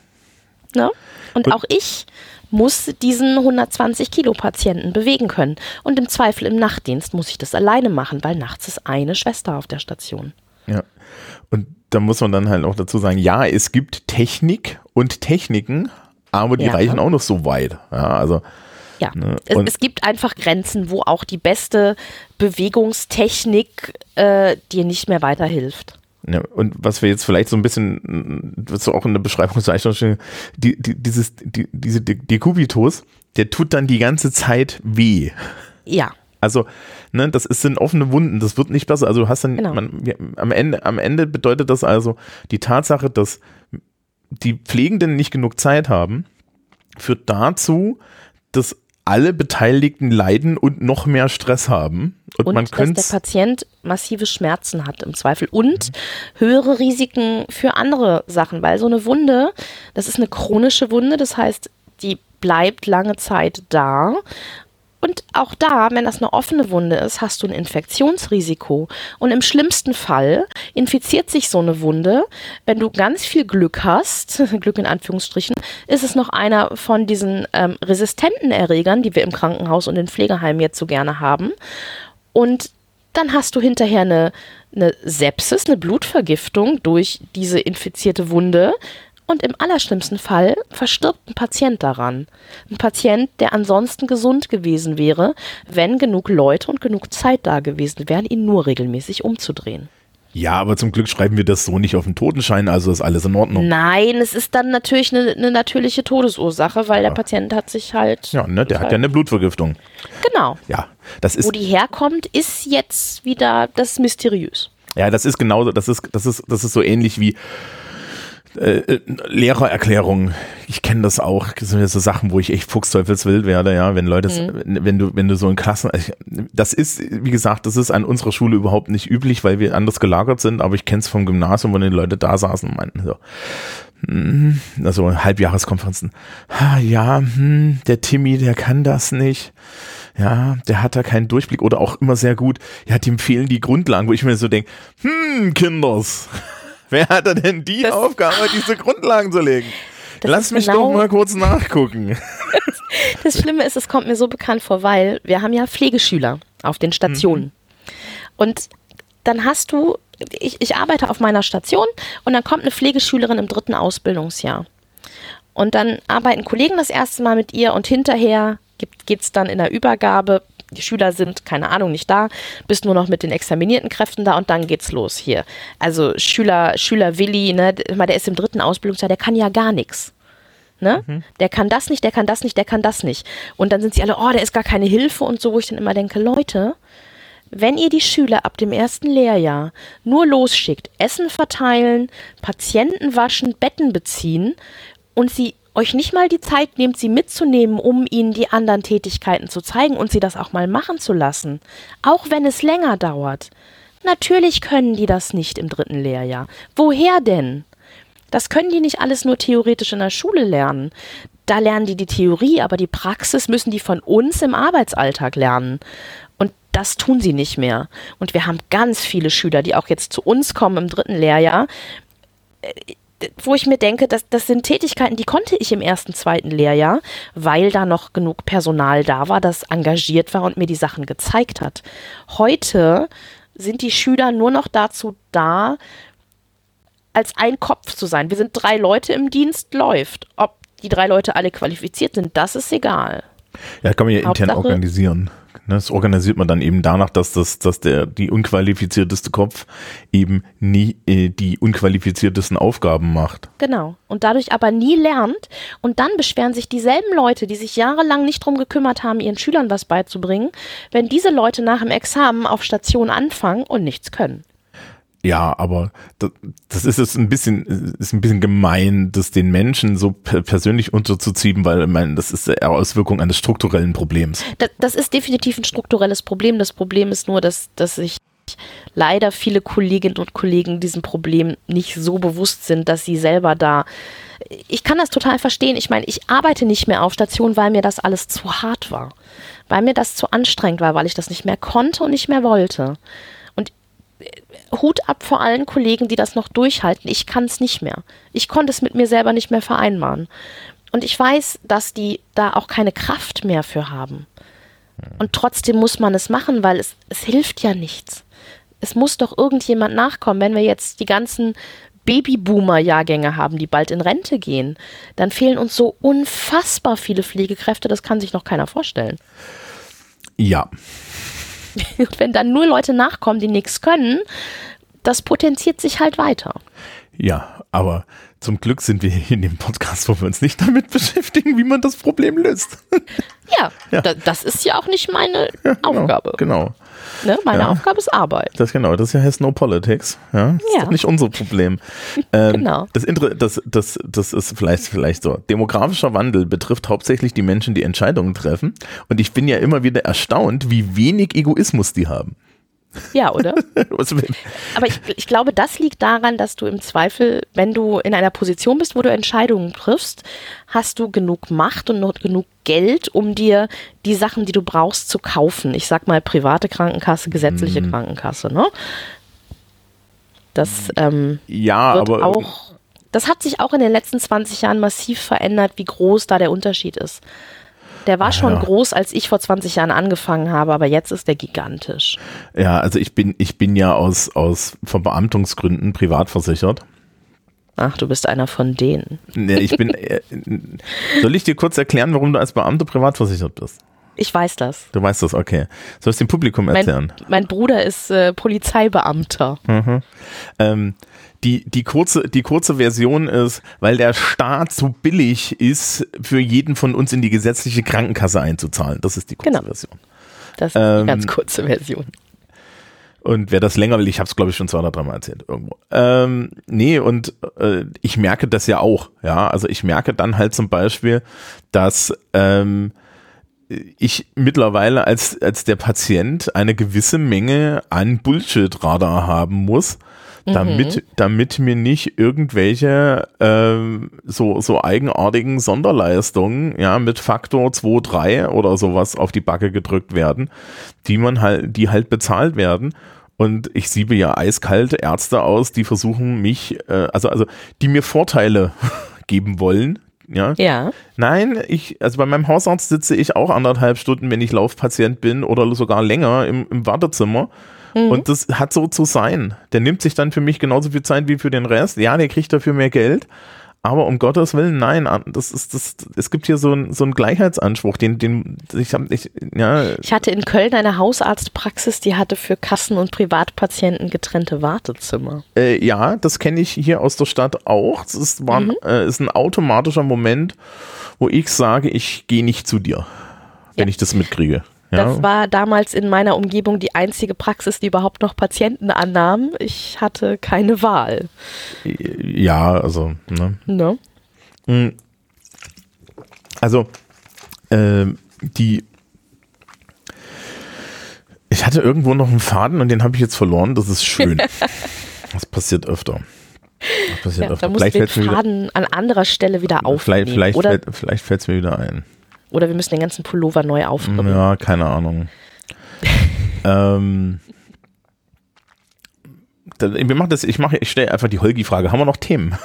Ne? Und, Und auch ich muss diesen 120 Kilo Patienten bewegen können. Und im Zweifel im Nachtdienst muss ich das alleine machen, weil nachts ist eine Schwester auf der Station. Ja. Und da muss man dann halt auch dazu sagen, ja, es gibt Technik und Techniken, aber die ja. reichen auch noch so weit. Ja, also ja, ne? es, es, gibt einfach Grenzen, wo auch die beste Bewegungstechnik äh, dir nicht mehr weiterhilft. Ja, und was wir jetzt vielleicht so ein bisschen, was du auch in der Beschreibung stehen, die, die, dieses, die, diese Dekubitus, der tut dann die ganze Zeit weh. Ja. Also, ne, das ist, sind offene Wunden, das wird nicht besser. Also du hast dann, genau. man, am, Ende, am Ende bedeutet das also die Tatsache, dass die Pflegenden nicht genug Zeit haben, führt dazu, dass alle Beteiligten leiden und noch mehr Stress haben. Und, und man könnte. Dass der Patient massive Schmerzen hat im Zweifel und mhm. höhere Risiken für andere Sachen, weil so eine Wunde, das ist eine chronische Wunde, das heißt, die bleibt lange Zeit da und auch da, wenn das eine offene Wunde ist, hast du ein Infektionsrisiko. Und im schlimmsten Fall infiziert sich so eine Wunde. Wenn du ganz viel Glück hast, [LAUGHS] Glück in Anführungsstrichen, ist es noch einer von diesen ähm, resistenten Erregern, die wir im Krankenhaus und in Pflegeheimen jetzt so gerne haben. Und dann hast du hinterher eine, eine Sepsis, eine Blutvergiftung durch diese infizierte Wunde, und im allerschlimmsten Fall verstirbt ein Patient daran. Ein Patient, der ansonsten gesund gewesen wäre, wenn genug Leute und genug Zeit da gewesen wären, ihn nur regelmäßig umzudrehen. Ja, aber zum Glück schreiben wir das so nicht auf den Totenschein, also ist alles in Ordnung. Nein, es ist dann natürlich eine, eine natürliche Todesursache, weil ja. der Patient hat sich halt. Ja, ne, der hat ja eine Blutvergiftung. Genau. Ja, das ist. Wo die herkommt, ist jetzt wieder das mysteriös. Ja, das ist genauso, das ist, das ist, das ist so ähnlich wie äh, äh, Lehrererklärung, ich kenne das auch, das sind ja so Sachen, wo ich echt fuchsteufelswild werde, ja, wenn Leute, mhm. wenn du, wenn du so in Klassen, das ist, wie gesagt, das ist an unserer Schule überhaupt nicht üblich, weil wir anders gelagert sind, aber ich kenne es vom Gymnasium, wo die Leute da saßen und meinten so, hm, also Halbjahreskonferenzen. Ha, ja, hm, der Timmy, der kann das nicht. Ja, der hat da keinen Durchblick oder auch immer sehr gut. Ja, dem fehlen die Grundlagen, wo ich mir so denke, hm, Kinders, [LAUGHS] wer hat da denn die das, Aufgabe, [LAUGHS] diese Grundlagen zu legen? Lass mich genau, doch mal kurz nachgucken. [LAUGHS] das Schlimme ist, es kommt mir so bekannt vor, weil wir haben ja Pflegeschüler auf den Stationen. Mhm. Und dann hast du, ich, ich arbeite auf meiner Station und dann kommt eine Pflegeschülerin im dritten Ausbildungsjahr. Und dann arbeiten Kollegen das erste Mal mit ihr und hinterher geht es dann in der Übergabe. Die Schüler sind, keine Ahnung, nicht da, bist nur noch mit den examinierten Kräften da und dann geht's los hier. Also Schüler, Schüler Willi, ne, der ist im dritten Ausbildungsjahr, der kann ja gar nichts. Ne? Mhm. Der kann das nicht, der kann das nicht, der kann das nicht. Und dann sind sie alle, oh, der ist gar keine Hilfe und so, wo ich dann immer denke, Leute, wenn ihr die Schüler ab dem ersten Lehrjahr nur losschickt, Essen verteilen, Patienten waschen, Betten beziehen und sie euch nicht mal die Zeit nehmt, sie mitzunehmen, um ihnen die anderen Tätigkeiten zu zeigen und sie das auch mal machen zu lassen, auch wenn es länger dauert. Natürlich können die das nicht im dritten Lehrjahr. Woher denn? Das können die nicht alles nur theoretisch in der Schule lernen. Da lernen die die Theorie, aber die Praxis müssen die von uns im Arbeitsalltag lernen das tun sie nicht mehr. Und wir haben ganz viele Schüler, die auch jetzt zu uns kommen im dritten Lehrjahr, äh, wo ich mir denke, das, das sind Tätigkeiten, die konnte ich im ersten, zweiten Lehrjahr, weil da noch genug Personal da war, das engagiert war und mir die Sachen gezeigt hat. Heute sind die Schüler nur noch dazu da, als ein Kopf zu sein. Wir sind drei Leute im Dienst, läuft. Ob die drei Leute alle qualifiziert sind, das ist egal. Ja, kann man ja intern Hauptsache, organisieren. Ne, das organisiert man dann eben danach, dass das, dass der die unqualifizierteste Kopf eben nie äh, die unqualifiziertesten Aufgaben macht. Genau. Und dadurch aber nie lernt. Und dann beschweren sich dieselben Leute, die sich jahrelang nicht drum gekümmert haben, ihren Schülern was beizubringen, wenn diese Leute nach dem Examen auf Station anfangen und nichts können. Ja, aber das, ist jetzt ein bisschen, ist ein bisschen gemein, das den Menschen so persönlich unterzuziehen, weil ich meine, das ist eher Auswirkung eines strukturellen Problems. Das, das ist definitiv ein strukturelles Problem. Das Problem ist nur, dass, dass sich leider viele Kolleginnen und Kollegen diesem Problem nicht so bewusst sind, dass sie selber da. Ich kann das total verstehen. Ich meine, ich arbeite nicht mehr auf Station, weil mir das alles zu hart war. Weil mir das zu anstrengend war, weil ich das nicht mehr konnte und nicht mehr wollte. Hut ab vor allen Kollegen, die das noch durchhalten. Ich kann es nicht mehr. Ich konnte es mit mir selber nicht mehr vereinbaren. Und ich weiß, dass die da auch keine Kraft mehr für haben. Und trotzdem muss man es machen, weil es, es hilft ja nichts. Es muss doch irgendjemand nachkommen. Wenn wir jetzt die ganzen Babyboomer-Jahrgänge haben, die bald in Rente gehen, dann fehlen uns so unfassbar viele Pflegekräfte, das kann sich noch keiner vorstellen. Ja, [LAUGHS] Und wenn dann nur Leute nachkommen, die nichts können, das potenziert sich halt weiter. Ja, aber zum Glück sind wir hier in dem Podcast, wo wir uns nicht damit [LAUGHS] beschäftigen, wie man das Problem löst. Ja, ja. Da, das ist ja auch nicht meine ja, genau, Aufgabe. Genau. Ne? Meine ja. Aufgabe ist Arbeit. Das genau, das ist ja No Politics. Ja, das ja. ist nicht unser Problem. [LAUGHS] ähm, genau. Das, das, das, das ist vielleicht, vielleicht so. Demografischer Wandel betrifft hauptsächlich die Menschen, die Entscheidungen treffen. Und ich bin ja immer wieder erstaunt, wie wenig Egoismus die haben. Ja, oder? [LAUGHS] Aber ich, ich glaube, das liegt daran, dass du im Zweifel, wenn du in einer Position bist, wo du Entscheidungen triffst, hast du genug Macht und genug Geld, um dir die Sachen, die du brauchst, zu kaufen. Ich sag mal private Krankenkasse, gesetzliche mhm. Krankenkasse, ne? Das ähm, ja, wird aber auch. Das hat sich auch in den letzten 20 Jahren massiv verändert, wie groß da der Unterschied ist. Der war schon ja. groß, als ich vor 20 Jahren angefangen habe, aber jetzt ist der gigantisch. Ja, also ich bin, ich bin ja aus, aus Verbeamtungsgründen privat versichert. Ach, du bist einer von denen. Nee, ich bin. Äh, soll ich dir kurz erklären, warum du als Beamter privat versichert bist? Ich weiß das. Du weißt das, okay. Soll ich es dem Publikum erklären? Mein, mein Bruder ist äh, Polizeibeamter. Mhm. Ähm, die, die, kurze, die kurze Version ist, weil der Staat so billig ist, für jeden von uns in die gesetzliche Krankenkasse einzuzahlen. Das ist die kurze genau. Version. Das ist ähm, die ganz kurze Version. Und wer das länger will, ich habe es glaube ich schon zwei oder dreimal erzählt irgendwo. Ähm, nee, und äh, ich merke das ja auch. Ja, also ich merke dann halt zum Beispiel, dass ähm, ich mittlerweile als, als der Patient eine gewisse Menge an Bullshit-Radar haben muss, damit, mhm. damit mir nicht irgendwelche ähm, so, so eigenartigen Sonderleistungen, ja, mit Faktor 2, 3 oder sowas auf die Backe gedrückt werden, die man halt, die halt bezahlt werden. Und ich siebe ja eiskalte Ärzte aus, die versuchen mich, äh, also, also, die mir Vorteile [LAUGHS] geben wollen. Ja. ja. Nein, ich, also bei meinem Hausarzt sitze ich auch anderthalb Stunden, wenn ich Laufpatient bin oder sogar länger im, im Wartezimmer Mhm. Und das hat so zu sein. Der nimmt sich dann für mich genauso viel Zeit wie für den Rest. Ja, der kriegt dafür mehr Geld. Aber um Gottes Willen, nein, das ist das. Es gibt hier so, ein, so einen Gleichheitsanspruch, den, den ich habe, ich, ja. Ich hatte in Köln eine Hausarztpraxis, die hatte für Kassen- und Privatpatienten getrennte Wartezimmer. Äh, ja, das kenne ich hier aus der Stadt auch. Das ist, war, mhm. äh, ist ein automatischer Moment, wo ich sage, ich gehe nicht zu dir, wenn ja. ich das mitkriege. Ja. Das war damals in meiner Umgebung die einzige Praxis, die überhaupt noch Patienten annahm. Ich hatte keine Wahl. Ja, also, ne? ne? Hm. Also, äh, die. Ich hatte irgendwo noch einen Faden und den habe ich jetzt verloren. Das ist schön. [LAUGHS] das passiert öfter. Das passiert ja, öfter. Da vielleicht den Faden wieder, an anderer Stelle wieder aufnehmen. Vielleicht, vielleicht fällt es mir wieder ein. Oder wir müssen den ganzen Pullover neu aufbringen. Ja, keine Ahnung. [LAUGHS] ähm, wir machen das, ich mache, ich stelle einfach die Holgi-Frage. Haben wir noch Themen?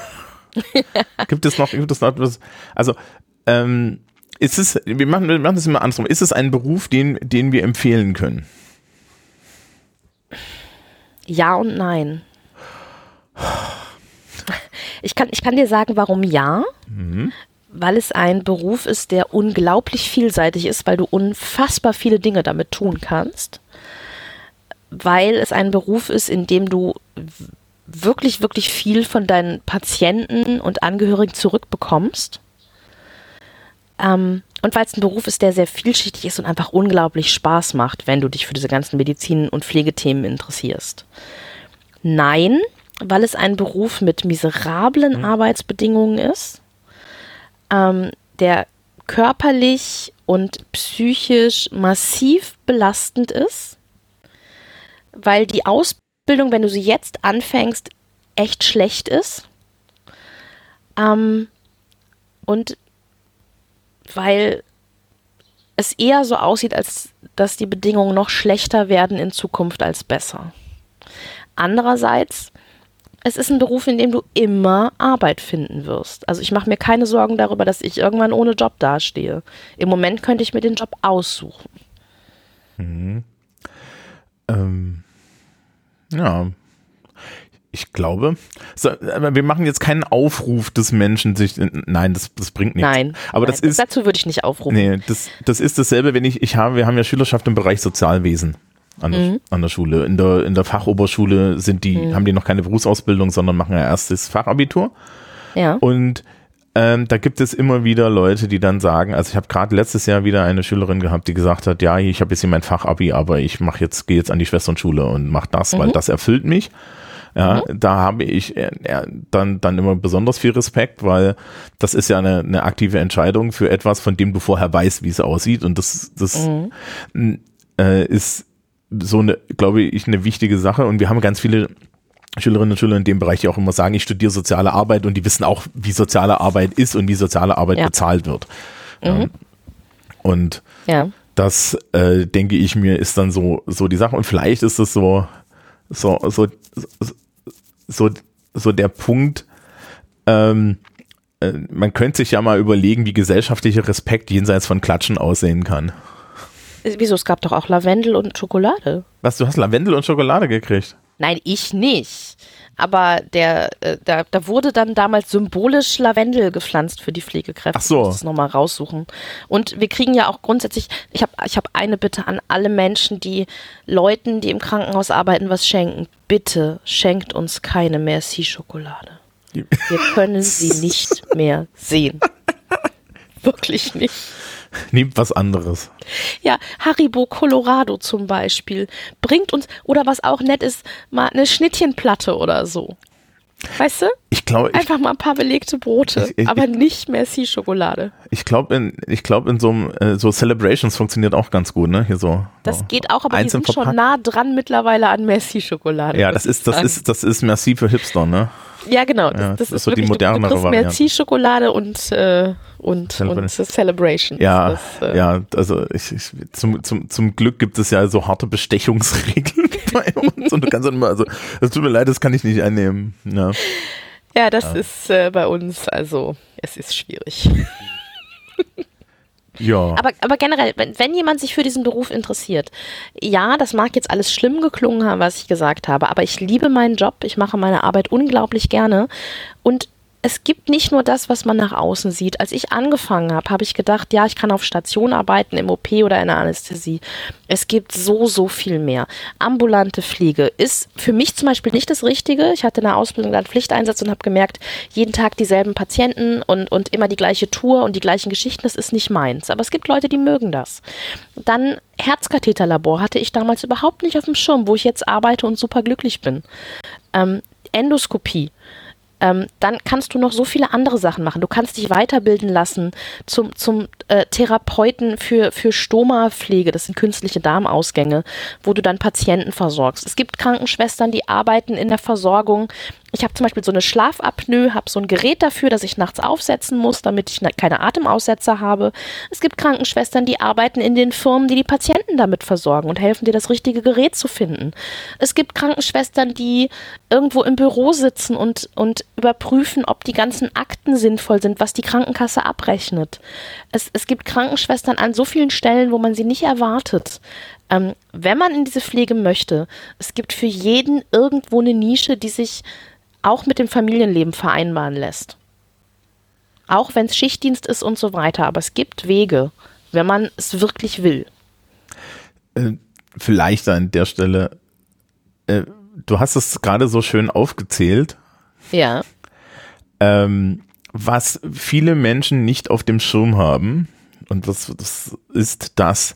[LAUGHS] gibt es noch, gibt es noch etwas? Also, ähm, ist es, wir machen, wir machen das immer andersrum. Ist es ein Beruf, den, den wir empfehlen können? Ja und nein. [SIGHS] Ich kann, ich kann dir sagen, warum ja. Mhm weil es ein Beruf ist, der unglaublich vielseitig ist, weil du unfassbar viele Dinge damit tun kannst, weil es ein Beruf ist, in dem du wirklich, wirklich viel von deinen Patienten und Angehörigen zurückbekommst. Ähm, und weil es ein Beruf ist, der sehr vielschichtig ist und einfach unglaublich Spaß macht, wenn du dich für diese ganzen Medizin- und Pflegethemen interessierst. Nein, weil es ein Beruf mit miserablen mhm. Arbeitsbedingungen ist ähm, der körperlich und psychisch massiv belastend ist, weil die Ausbildung, wenn du sie jetzt anfängst, echt schlecht ist. Ähm, und weil es eher so aussieht, als dass die Bedingungen noch schlechter werden in Zukunft als besser. Andererseits es ist ein Beruf, in dem du immer Arbeit finden wirst. Also ich mache mir keine Sorgen darüber, dass ich irgendwann ohne Job dastehe. Im Moment könnte ich mir den Job aussuchen. Mhm. Ähm, ja. Ich glaube, so, wir machen jetzt keinen Aufruf des Menschen, sich, nein, das, das bringt nichts. Nein, aber nein, das ist, dazu würde ich nicht aufrufen. Nee, das, das ist dasselbe, wenn ich, ich habe, wir haben ja Schülerschaft im Bereich Sozialwesen an der, mhm. an der Schule. In der, in der Fachoberschule sind die, mhm. haben die noch keine Berufsausbildung, sondern machen ja erst das Fachabitur. Ja. Und ähm, da gibt es immer wieder Leute, die dann sagen, also ich habe gerade letztes Jahr wieder eine Schülerin gehabt, die gesagt hat, ja, ich habe jetzt hier mein Fachabi, aber ich mache jetzt, gehe jetzt an die Schwesternschule und mache das, mhm. weil das erfüllt mich. Ja, mhm. da habe ich äh, dann, dann immer besonders viel Respekt, weil das ist ja eine, eine aktive Entscheidung für etwas, von dem du vorher weißt, wie es aussieht. Und das, das mhm. äh, ist so eine, glaube ich, eine wichtige Sache. Und wir haben ganz viele Schülerinnen und Schüler in dem Bereich, die auch immer sagen, ich studiere soziale Arbeit und die wissen auch, wie soziale Arbeit ist und wie soziale Arbeit ja. bezahlt wird. Mhm. Und ja. das, äh, denke ich mir, ist dann so, so die Sache. Und vielleicht ist es so, so, so, so, so der Punkt, ähm, äh, man könnte sich ja mal überlegen, wie gesellschaftlicher Respekt jenseits von Klatschen aussehen kann. Wieso? Es gab doch auch Lavendel und Schokolade. Was, du hast Lavendel und Schokolade gekriegt? Nein, ich nicht. Aber der, äh, da, da wurde dann damals symbolisch Lavendel gepflanzt für die Pflegekräfte. Ach so. Ich muss das nochmal raussuchen. Und wir kriegen ja auch grundsätzlich, ich habe ich hab eine Bitte an alle Menschen, die Leuten, die im Krankenhaus arbeiten, was schenken. Bitte schenkt uns keine Merci-Schokolade. Wir können sie [LAUGHS] nicht mehr sehen. Wirklich nicht. [LAUGHS] Nehmt was anderes. Ja, Haribo Colorado zum Beispiel. Bringt uns, oder was auch nett ist, mal eine Schnittchenplatte oder so. Weißt du? Ich glaube, Einfach mal ein paar belegte Brote, Ich- ich- aber nicht Merci-Schokolade. ich glaube, in, ich glaube, in so einem, äh, so Celebrations funktioniert auch ganz gut, ne? Hier so. Das so. geht auch, aber die sind schon verpackt. nah dran mittlerweile an Merci-Schokolade. Ja, das ist, das ist, das ist Merci für Hipster, ne? Ja, genau. Das, Ja, das das ist, so die wirklich, du- du modernere Variante. Merci-Schokolade und, äh, und, Celebration. und Celebration. Ja, Das, äh, ja, also ich, ich, zum, zum, zum Glück gibt es ja so harte Bestechungsregeln [LAUGHS] bei uns und du kannst dann immer, also es tut mir leid, das kann ich nicht einnehmen. Ja. Ja, das ist äh, bei uns, also es ist schwierig. [LAUGHS] ja. Aber, aber generell, wenn, wenn jemand sich für diesen Beruf interessiert, ja, das mag jetzt alles schlimm geklungen haben, was ich gesagt habe, aber ich liebe meinen Job, ich mache meine Arbeit unglaublich gerne und es gibt nicht nur das, was man nach außen sieht. Als ich angefangen habe, habe ich gedacht, ja, ich kann auf Station arbeiten, im OP oder in der Anästhesie. Es gibt so, so viel mehr. Ambulante Pflege ist für mich zum Beispiel nicht das Richtige. Ich hatte in der Ausbildung dann Pflichteinsatz und habe gemerkt, jeden Tag dieselben Patienten und, und immer die gleiche Tour und die gleichen Geschichten, das ist nicht meins. Aber es gibt Leute, die mögen das. Dann Herzkatheterlabor hatte ich damals überhaupt nicht auf dem Schirm, wo ich jetzt arbeite und super glücklich bin. Ähm, Endoskopie. Ähm, dann kannst du noch so viele andere Sachen machen. Du kannst dich weiterbilden lassen zum, zum äh, Therapeuten für, für Stoma-Pflege. Das sind künstliche Darmausgänge, wo du dann Patienten versorgst. Es gibt Krankenschwestern, die arbeiten in der Versorgung. Ich habe zum Beispiel so eine Schlafapnoe, habe so ein Gerät dafür, das ich nachts aufsetzen muss, damit ich keine Atemaussetzer habe. Es gibt Krankenschwestern, die arbeiten in den Firmen, die die Patienten damit versorgen und helfen dir, das richtige Gerät zu finden. Es gibt Krankenschwestern, die irgendwo im Büro sitzen und, und überprüfen, ob die ganzen Akten sinnvoll sind, was die Krankenkasse abrechnet. Es, es gibt Krankenschwestern an so vielen Stellen, wo man sie nicht erwartet. Ähm, wenn man in diese Pflege möchte, es gibt für jeden irgendwo eine Nische, die sich auch mit dem Familienleben vereinbaren lässt. Auch wenn es Schichtdienst ist und so weiter. Aber es gibt Wege, wenn man es wirklich will. äh, vielleicht an der Stelle, äh, du hast es gerade so schön aufgezählt, Ja. ähm, was viele Menschen nicht auf dem Schirm haben, und was das ist, dass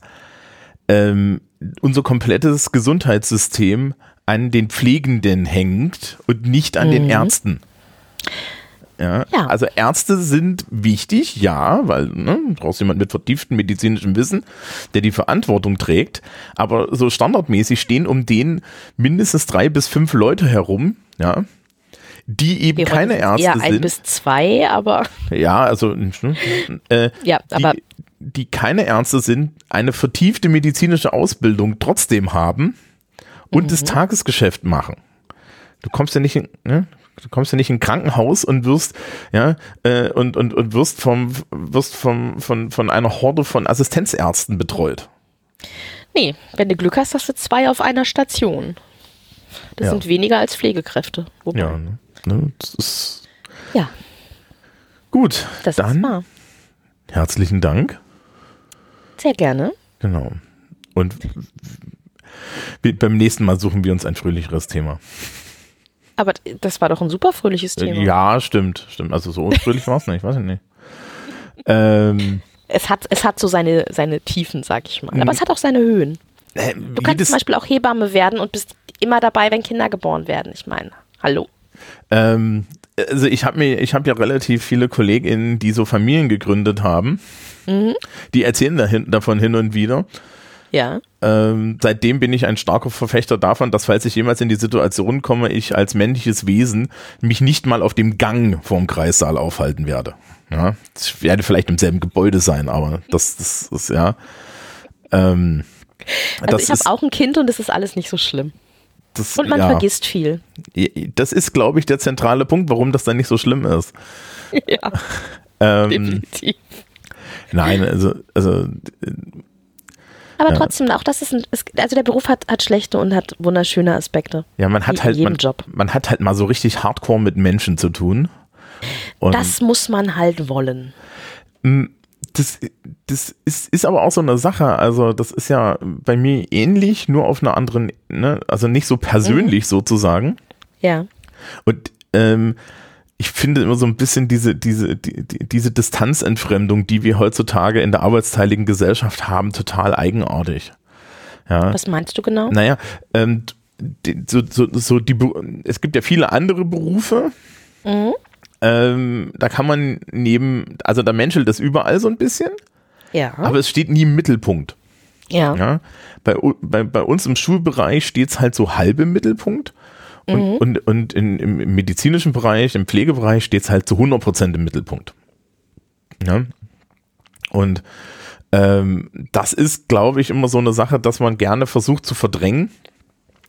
ähm, unser komplettes Gesundheitssystem an den Pflegenden hängt und nicht an den Ärzten. Ja, Ja. Also Ärzte sind wichtig, ja, weil ne, du brauchst jemand mit vertieftem medizinischem Wissen, der die Verantwortung trägt. Aber so standardmäßig stehen um den mindestens drei bis fünf Leute herum, ja, die eben Wir keine Ärzte eher ein sind. bis zwei, aber Ja, also ne, äh, ja, aber die, die keine Ärzte sind, eine vertiefte medizinische Ausbildung trotzdem haben und Mhm. das Tagesgeschäft machen. Du kommst ja nicht in, ne? Du kommst ja nicht in ein Krankenhaus und wirst, ja, äh, und, und, und wirst vom, wirst vom, von, von einer Horde von Assistenzärzten betreut. nee, wenn du Glück hast, hast du zwei auf einer Station. Das Ja. sind weniger als Pflegekräfte. Wobei- Ja, ne? Ne? Das ist ja gut. das ist Dann wahr. herzlichen Dank. Sehr gerne. Genau. Und beim nächsten Mal suchen wir uns ein fröhlicheres Thema. Aber das war doch ein super fröhliches Thema. Ja, stimmt, stimmt. Also so unfröhlich war es nicht, weiß ich nicht. Ähm, Es hat, es hat so seine, seine Tiefen, sag ich mal. Aber es hat auch seine Höhen. äh, Du kannst zum Beispiel auch Hebamme werden und bist immer dabei, wenn Kinder geboren werden. Ich meine, hallo? ähm, also ich habe mir, ich habe ja relativ viele KollegInnen, die so Familien gegründet haben. Mhm. Die erzählen dahin, davon hin und wieder. Ja. Ähm, seitdem bin ich ein starker Verfechter davon, dass falls ich jemals in die Situation komme, ich als männliches Wesen mich nicht mal auf dem Gang vorm Kreissaal aufhalten werde. Ja, ich werde vielleicht im selben Gebäude sein, aber das, das ist ja. Ähm, Also ich habe auch ein Kind und es ist alles nicht so schlimm. das, Und man ja, vergisst viel. Das ist, glaube ich, der zentrale Punkt, warum das dann nicht so schlimm ist. [LAUGHS] Ja, Ähm, definitiv. nein, also, also Aber ja. trotzdem, auch das ist ein, also der Beruf hat, hat schlechte und hat wunderschöne Aspekte. ja, man hat halt, man, Job. man hat halt mal so richtig Hardcore mit Menschen zu tun. Und Das muss man halt wollen. das, das ist, ist aber auch so eine Sache. Also, das ist ja bei mir ähnlich, nur auf einer anderen, ne? also nicht so persönlich sozusagen. Ja. Und ähm, ich finde immer so ein bisschen diese, diese, die, die, diese Distanzentfremdung, die wir heutzutage in der arbeitsteiligen Gesellschaft haben, total eigenartig. Ja. Was meinst du genau? Naja, ähm, die, so, so, so die, es gibt ja viele andere Berufe. Mhm. Ähm, da kann man neben, also da menschelt das überall so ein bisschen. Ja. Aber es steht nie im Mittelpunkt. Ja. ja? Bei, bei, bei uns im Schulbereich steht es halt so halb im Mittelpunkt. Und, mhm. und, und in, im medizinischen Bereich, im Pflegebereich steht es halt zu 100 Prozent im Mittelpunkt. Ja? Und ähm, das ist, glaube ich, immer so eine Sache, dass man gerne versucht zu verdrängen,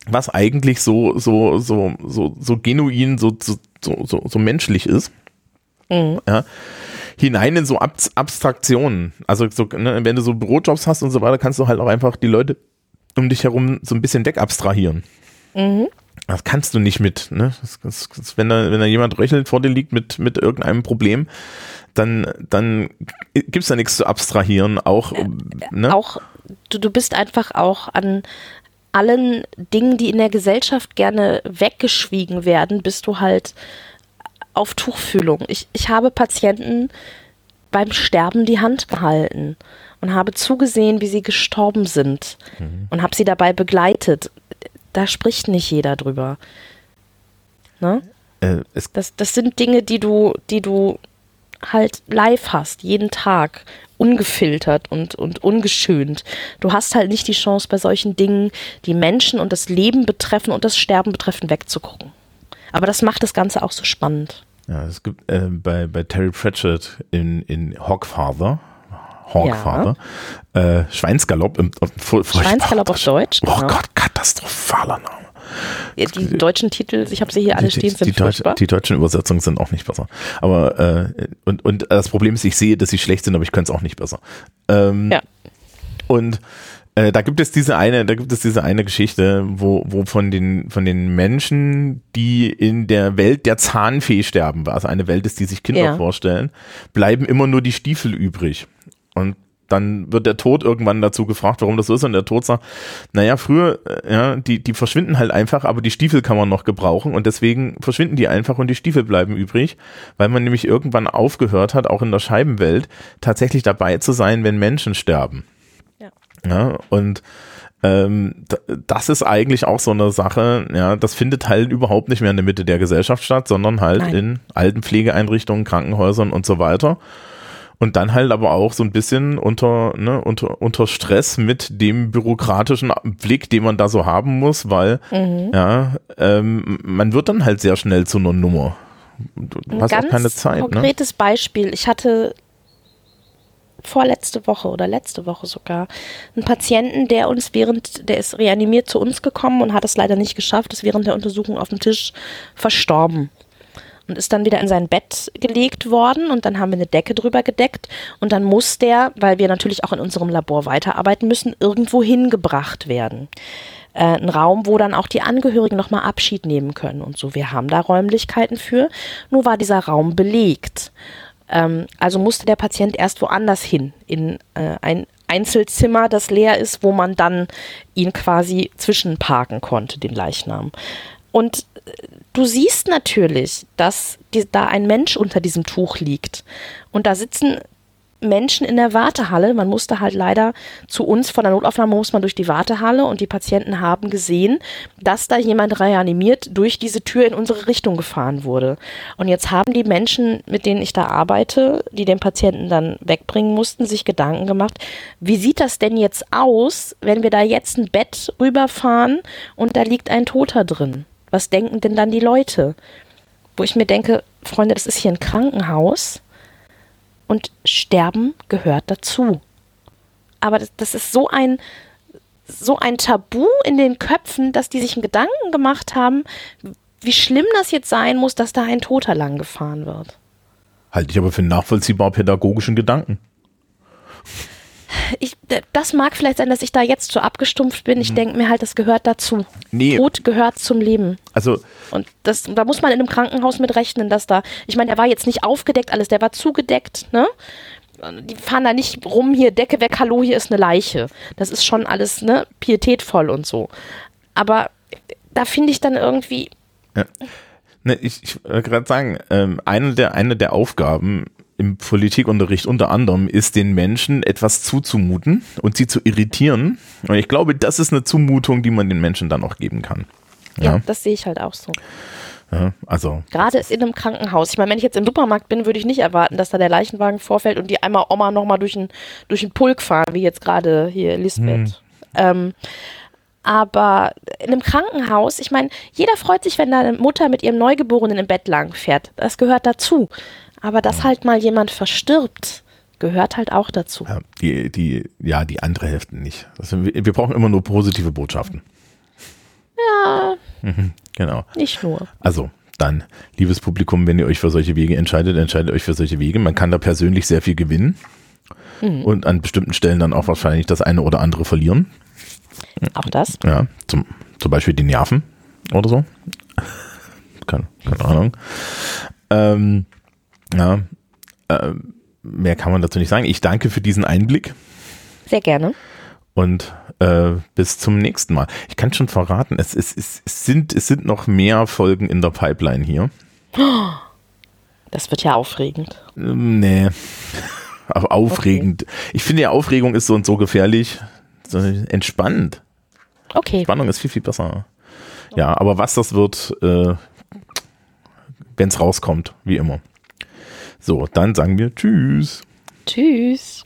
was eigentlich so, so, so, so, so genuin, so, so, so, so menschlich ist. Mhm. Ja hinein in so Ab Abstraktionen. Also so, ne, wenn du so Bürojobs hast und so weiter, kannst du halt auch einfach die Leute um dich herum so ein bisschen wegabstrahieren. Mhm. Das kannst du nicht mit, ne? Das, das, das, wenn, da, wenn da jemand röchelt vor dir liegt mit, mit irgendeinem Problem, dann, dann gibt es da nichts zu abstrahieren. Auch, äh, ne? auch du, du bist einfach auch an allen Dingen, die in der Gesellschaft gerne weggeschwiegen werden, bist du halt auf Tuchfühlung. Ich, ich habe Patienten beim Sterben die Hand gehalten und habe zugesehen, wie sie gestorben sind mhm. und habe sie dabei begleitet. Da spricht nicht jeder drüber. Ne? Äh, das, das sind Dinge, die du, die du halt live hast, jeden Tag, ungefiltert und, und ungeschönt. Du hast halt nicht die Chance, bei solchen Dingen, die Menschen und das Leben betreffen und das Sterben betreffen, wegzugucken. Aber das macht das Ganze auch so spannend. Ja, es gibt äh, bei, bei Terry Pratchett in, in Hawkfather, Hawkfather, ja. äh, Schweinsgalopp im Schweinsgalopp auf Deutsch. Oh genau. Gott, katastrophaler Name. Ja, die deutschen Titel, ich habe sie hier alle stehen, sind die, Deutsch, die deutschen Übersetzungen sind auch nicht besser. Aber äh, und, und das Problem ist, ich sehe, dass sie schlecht sind, aber ich könnte es auch nicht besser. Ähm, ja. Und äh, da gibt es diese eine, da gibt es diese eine Geschichte, wo, wo von den, von den Menschen, die in der Welt der Zahnfee sterben, also eine Welt ist, die sich Kinder ja. vorstellen, bleiben immer nur die Stiefel übrig. Und dann wird der Tod irgendwann dazu gefragt, warum das so ist. Und der Tod sagt, naja, früher, äh, ja, die, die verschwinden halt einfach, aber die Stiefel kann man noch gebrauchen und deswegen verschwinden die einfach und die Stiefel bleiben übrig, weil man nämlich irgendwann aufgehört hat, auch in der Scheibenwelt, tatsächlich dabei zu sein, wenn Menschen sterben. Ja, und ähm, das ist eigentlich auch so eine Sache, ja, das findet halt überhaupt nicht mehr in der Mitte der Gesellschaft statt, sondern halt Nein. in alten Pflegeeinrichtungen, Krankenhäusern und so weiter. Und dann halt aber auch so ein bisschen unter, ne, unter, unter Stress mit dem bürokratischen Blick, den man da so haben muss, weil mhm. ja, ähm, man wird dann halt sehr schnell zu einer Nummer. Du hast auch keine Zeit. Ein ne? konkretes ne? Beispiel. Ich hatte vorletzte Woche oder letzte Woche sogar, einen Patienten, der uns während, der ist reanimiert zu uns gekommen und hat es leider nicht geschafft, ist während der Untersuchung auf dem Tisch verstorben und ist dann wieder in sein Bett gelegt worden und dann haben wir eine Decke drüber gedeckt und dann muss der, weil wir natürlich auch in unserem Labor weiterarbeiten müssen, irgendwo hingebracht werden. Äh, ein Raum, wo dann auch die Angehörigen nochmal Abschied nehmen können und so. Wir haben da Räumlichkeiten für, nur war dieser Raum belegt. Ähm, also musste der Patient erst woanders hin, in äh, ein Einzelzimmer, das leer ist, wo man dann ihn quasi zwischenparken konnte, den Leichnam. Und du siehst natürlich, dass die, da ein Mensch unter diesem Tuch liegt. Und da sitzen Menschen in der Wartehalle. Man musste halt leider zu uns von der Notaufnahme muss man durch die Wartehalle und die Patienten haben gesehen, dass da jemand reanimiert durch diese Tür in unsere Richtung gefahren wurde. Und jetzt haben die Menschen, mit denen ich da arbeite, die den Patienten dann wegbringen mussten, sich Gedanken gemacht, wie sieht das denn jetzt aus, wenn wir da jetzt ein Bett rüberfahren und da liegt ein Toter drin? Was denken denn dann die Leute? Wo ich mir denke, Freunde, das ist hier ein Krankenhaus und Sterben gehört dazu. Aber das, das ist so ein, so ein Tabu in den Köpfen, dass die sich einen Gedanken gemacht haben, wie schlimm das jetzt sein muss, dass da ein Toter lang gefahren wird. Halte ich aber für einen nachvollziehbar pädagogischen Gedanken ich, das mag vielleicht sein, dass ich da jetzt so abgestumpft bin. Ich mhm. denke mir halt, das gehört dazu. Nee. Tod gehört zum Leben. Also. Und das, da muss man in einem Krankenhaus mit rechnen, dass da, ich meine, der war jetzt nicht aufgedeckt alles, der war zugedeckt, ne? Die fahren da nicht rum, hier Decke weg, hallo, hier ist eine Leiche. Das ist schon alles, ne, pietätvoll und so. Aber da finde ich dann irgendwie. Ja. Ne, ich, ich wollte gerade sagen, ähm, eine, der, eine der Aufgaben im Politikunterricht unter anderem ist, den Menschen etwas zuzumuten und sie zu irritieren. Und ich glaube, das ist eine Zumutung, die man den Menschen dann auch geben kann. Ja, Ja. das sehe ich halt auch so. Ja, also Gerade in einem Krankenhaus. Ich meine, wenn ich jetzt im Supermarkt bin, würde ich nicht erwarten, dass da der Leichenwagen vorfällt und die einmal Oma nochmal durch den, durch den Pulk fahren, wie jetzt gerade hier Lisbeth. Ähm, aber in einem Krankenhaus, ich meine, jeder freut sich, wenn da eine Mutter mit ihrem Neugeborenen im Bett lang fährt. Das gehört dazu. Aber dass halt mal jemand verstirbt, gehört halt auch dazu. ja, die, die, ja, die andere Hälfte nicht. Also, wir, wir brauchen immer nur positive Botschaften. Ja, Genau. nicht nur. Also, dann, liebes Publikum, wenn ihr euch für solche Wege entscheidet, entscheidet euch für solche Wege. Man kann da persönlich sehr viel gewinnen und an bestimmten Stellen dann auch wahrscheinlich das eine oder andere verlieren. Auch das. Ja, zum, zum Beispiel die Nerven oder so. keine, keine Ahnung. Ähm, ja, ähm, mehr kann man dazu nicht sagen. Ich danke für diesen Einblick Sehr gerne. und äh, bis zum nächsten Mal. Ich kann schon verraten, es, es, es, es, sind, es sind noch mehr Folgen in der Pipeline hier. Das wird ja aufregend. Ähm, nee. [LAUGHS] Aber aufregend. Ich finde ja, Aufregung ist so und so gefährlich. Entspannt. Okay. Spannung ist viel, viel besser. Ja, aber was das wird, äh, wenn es rauskommt, wie immer. So, dann sagen wir Tschüss. Tschüss.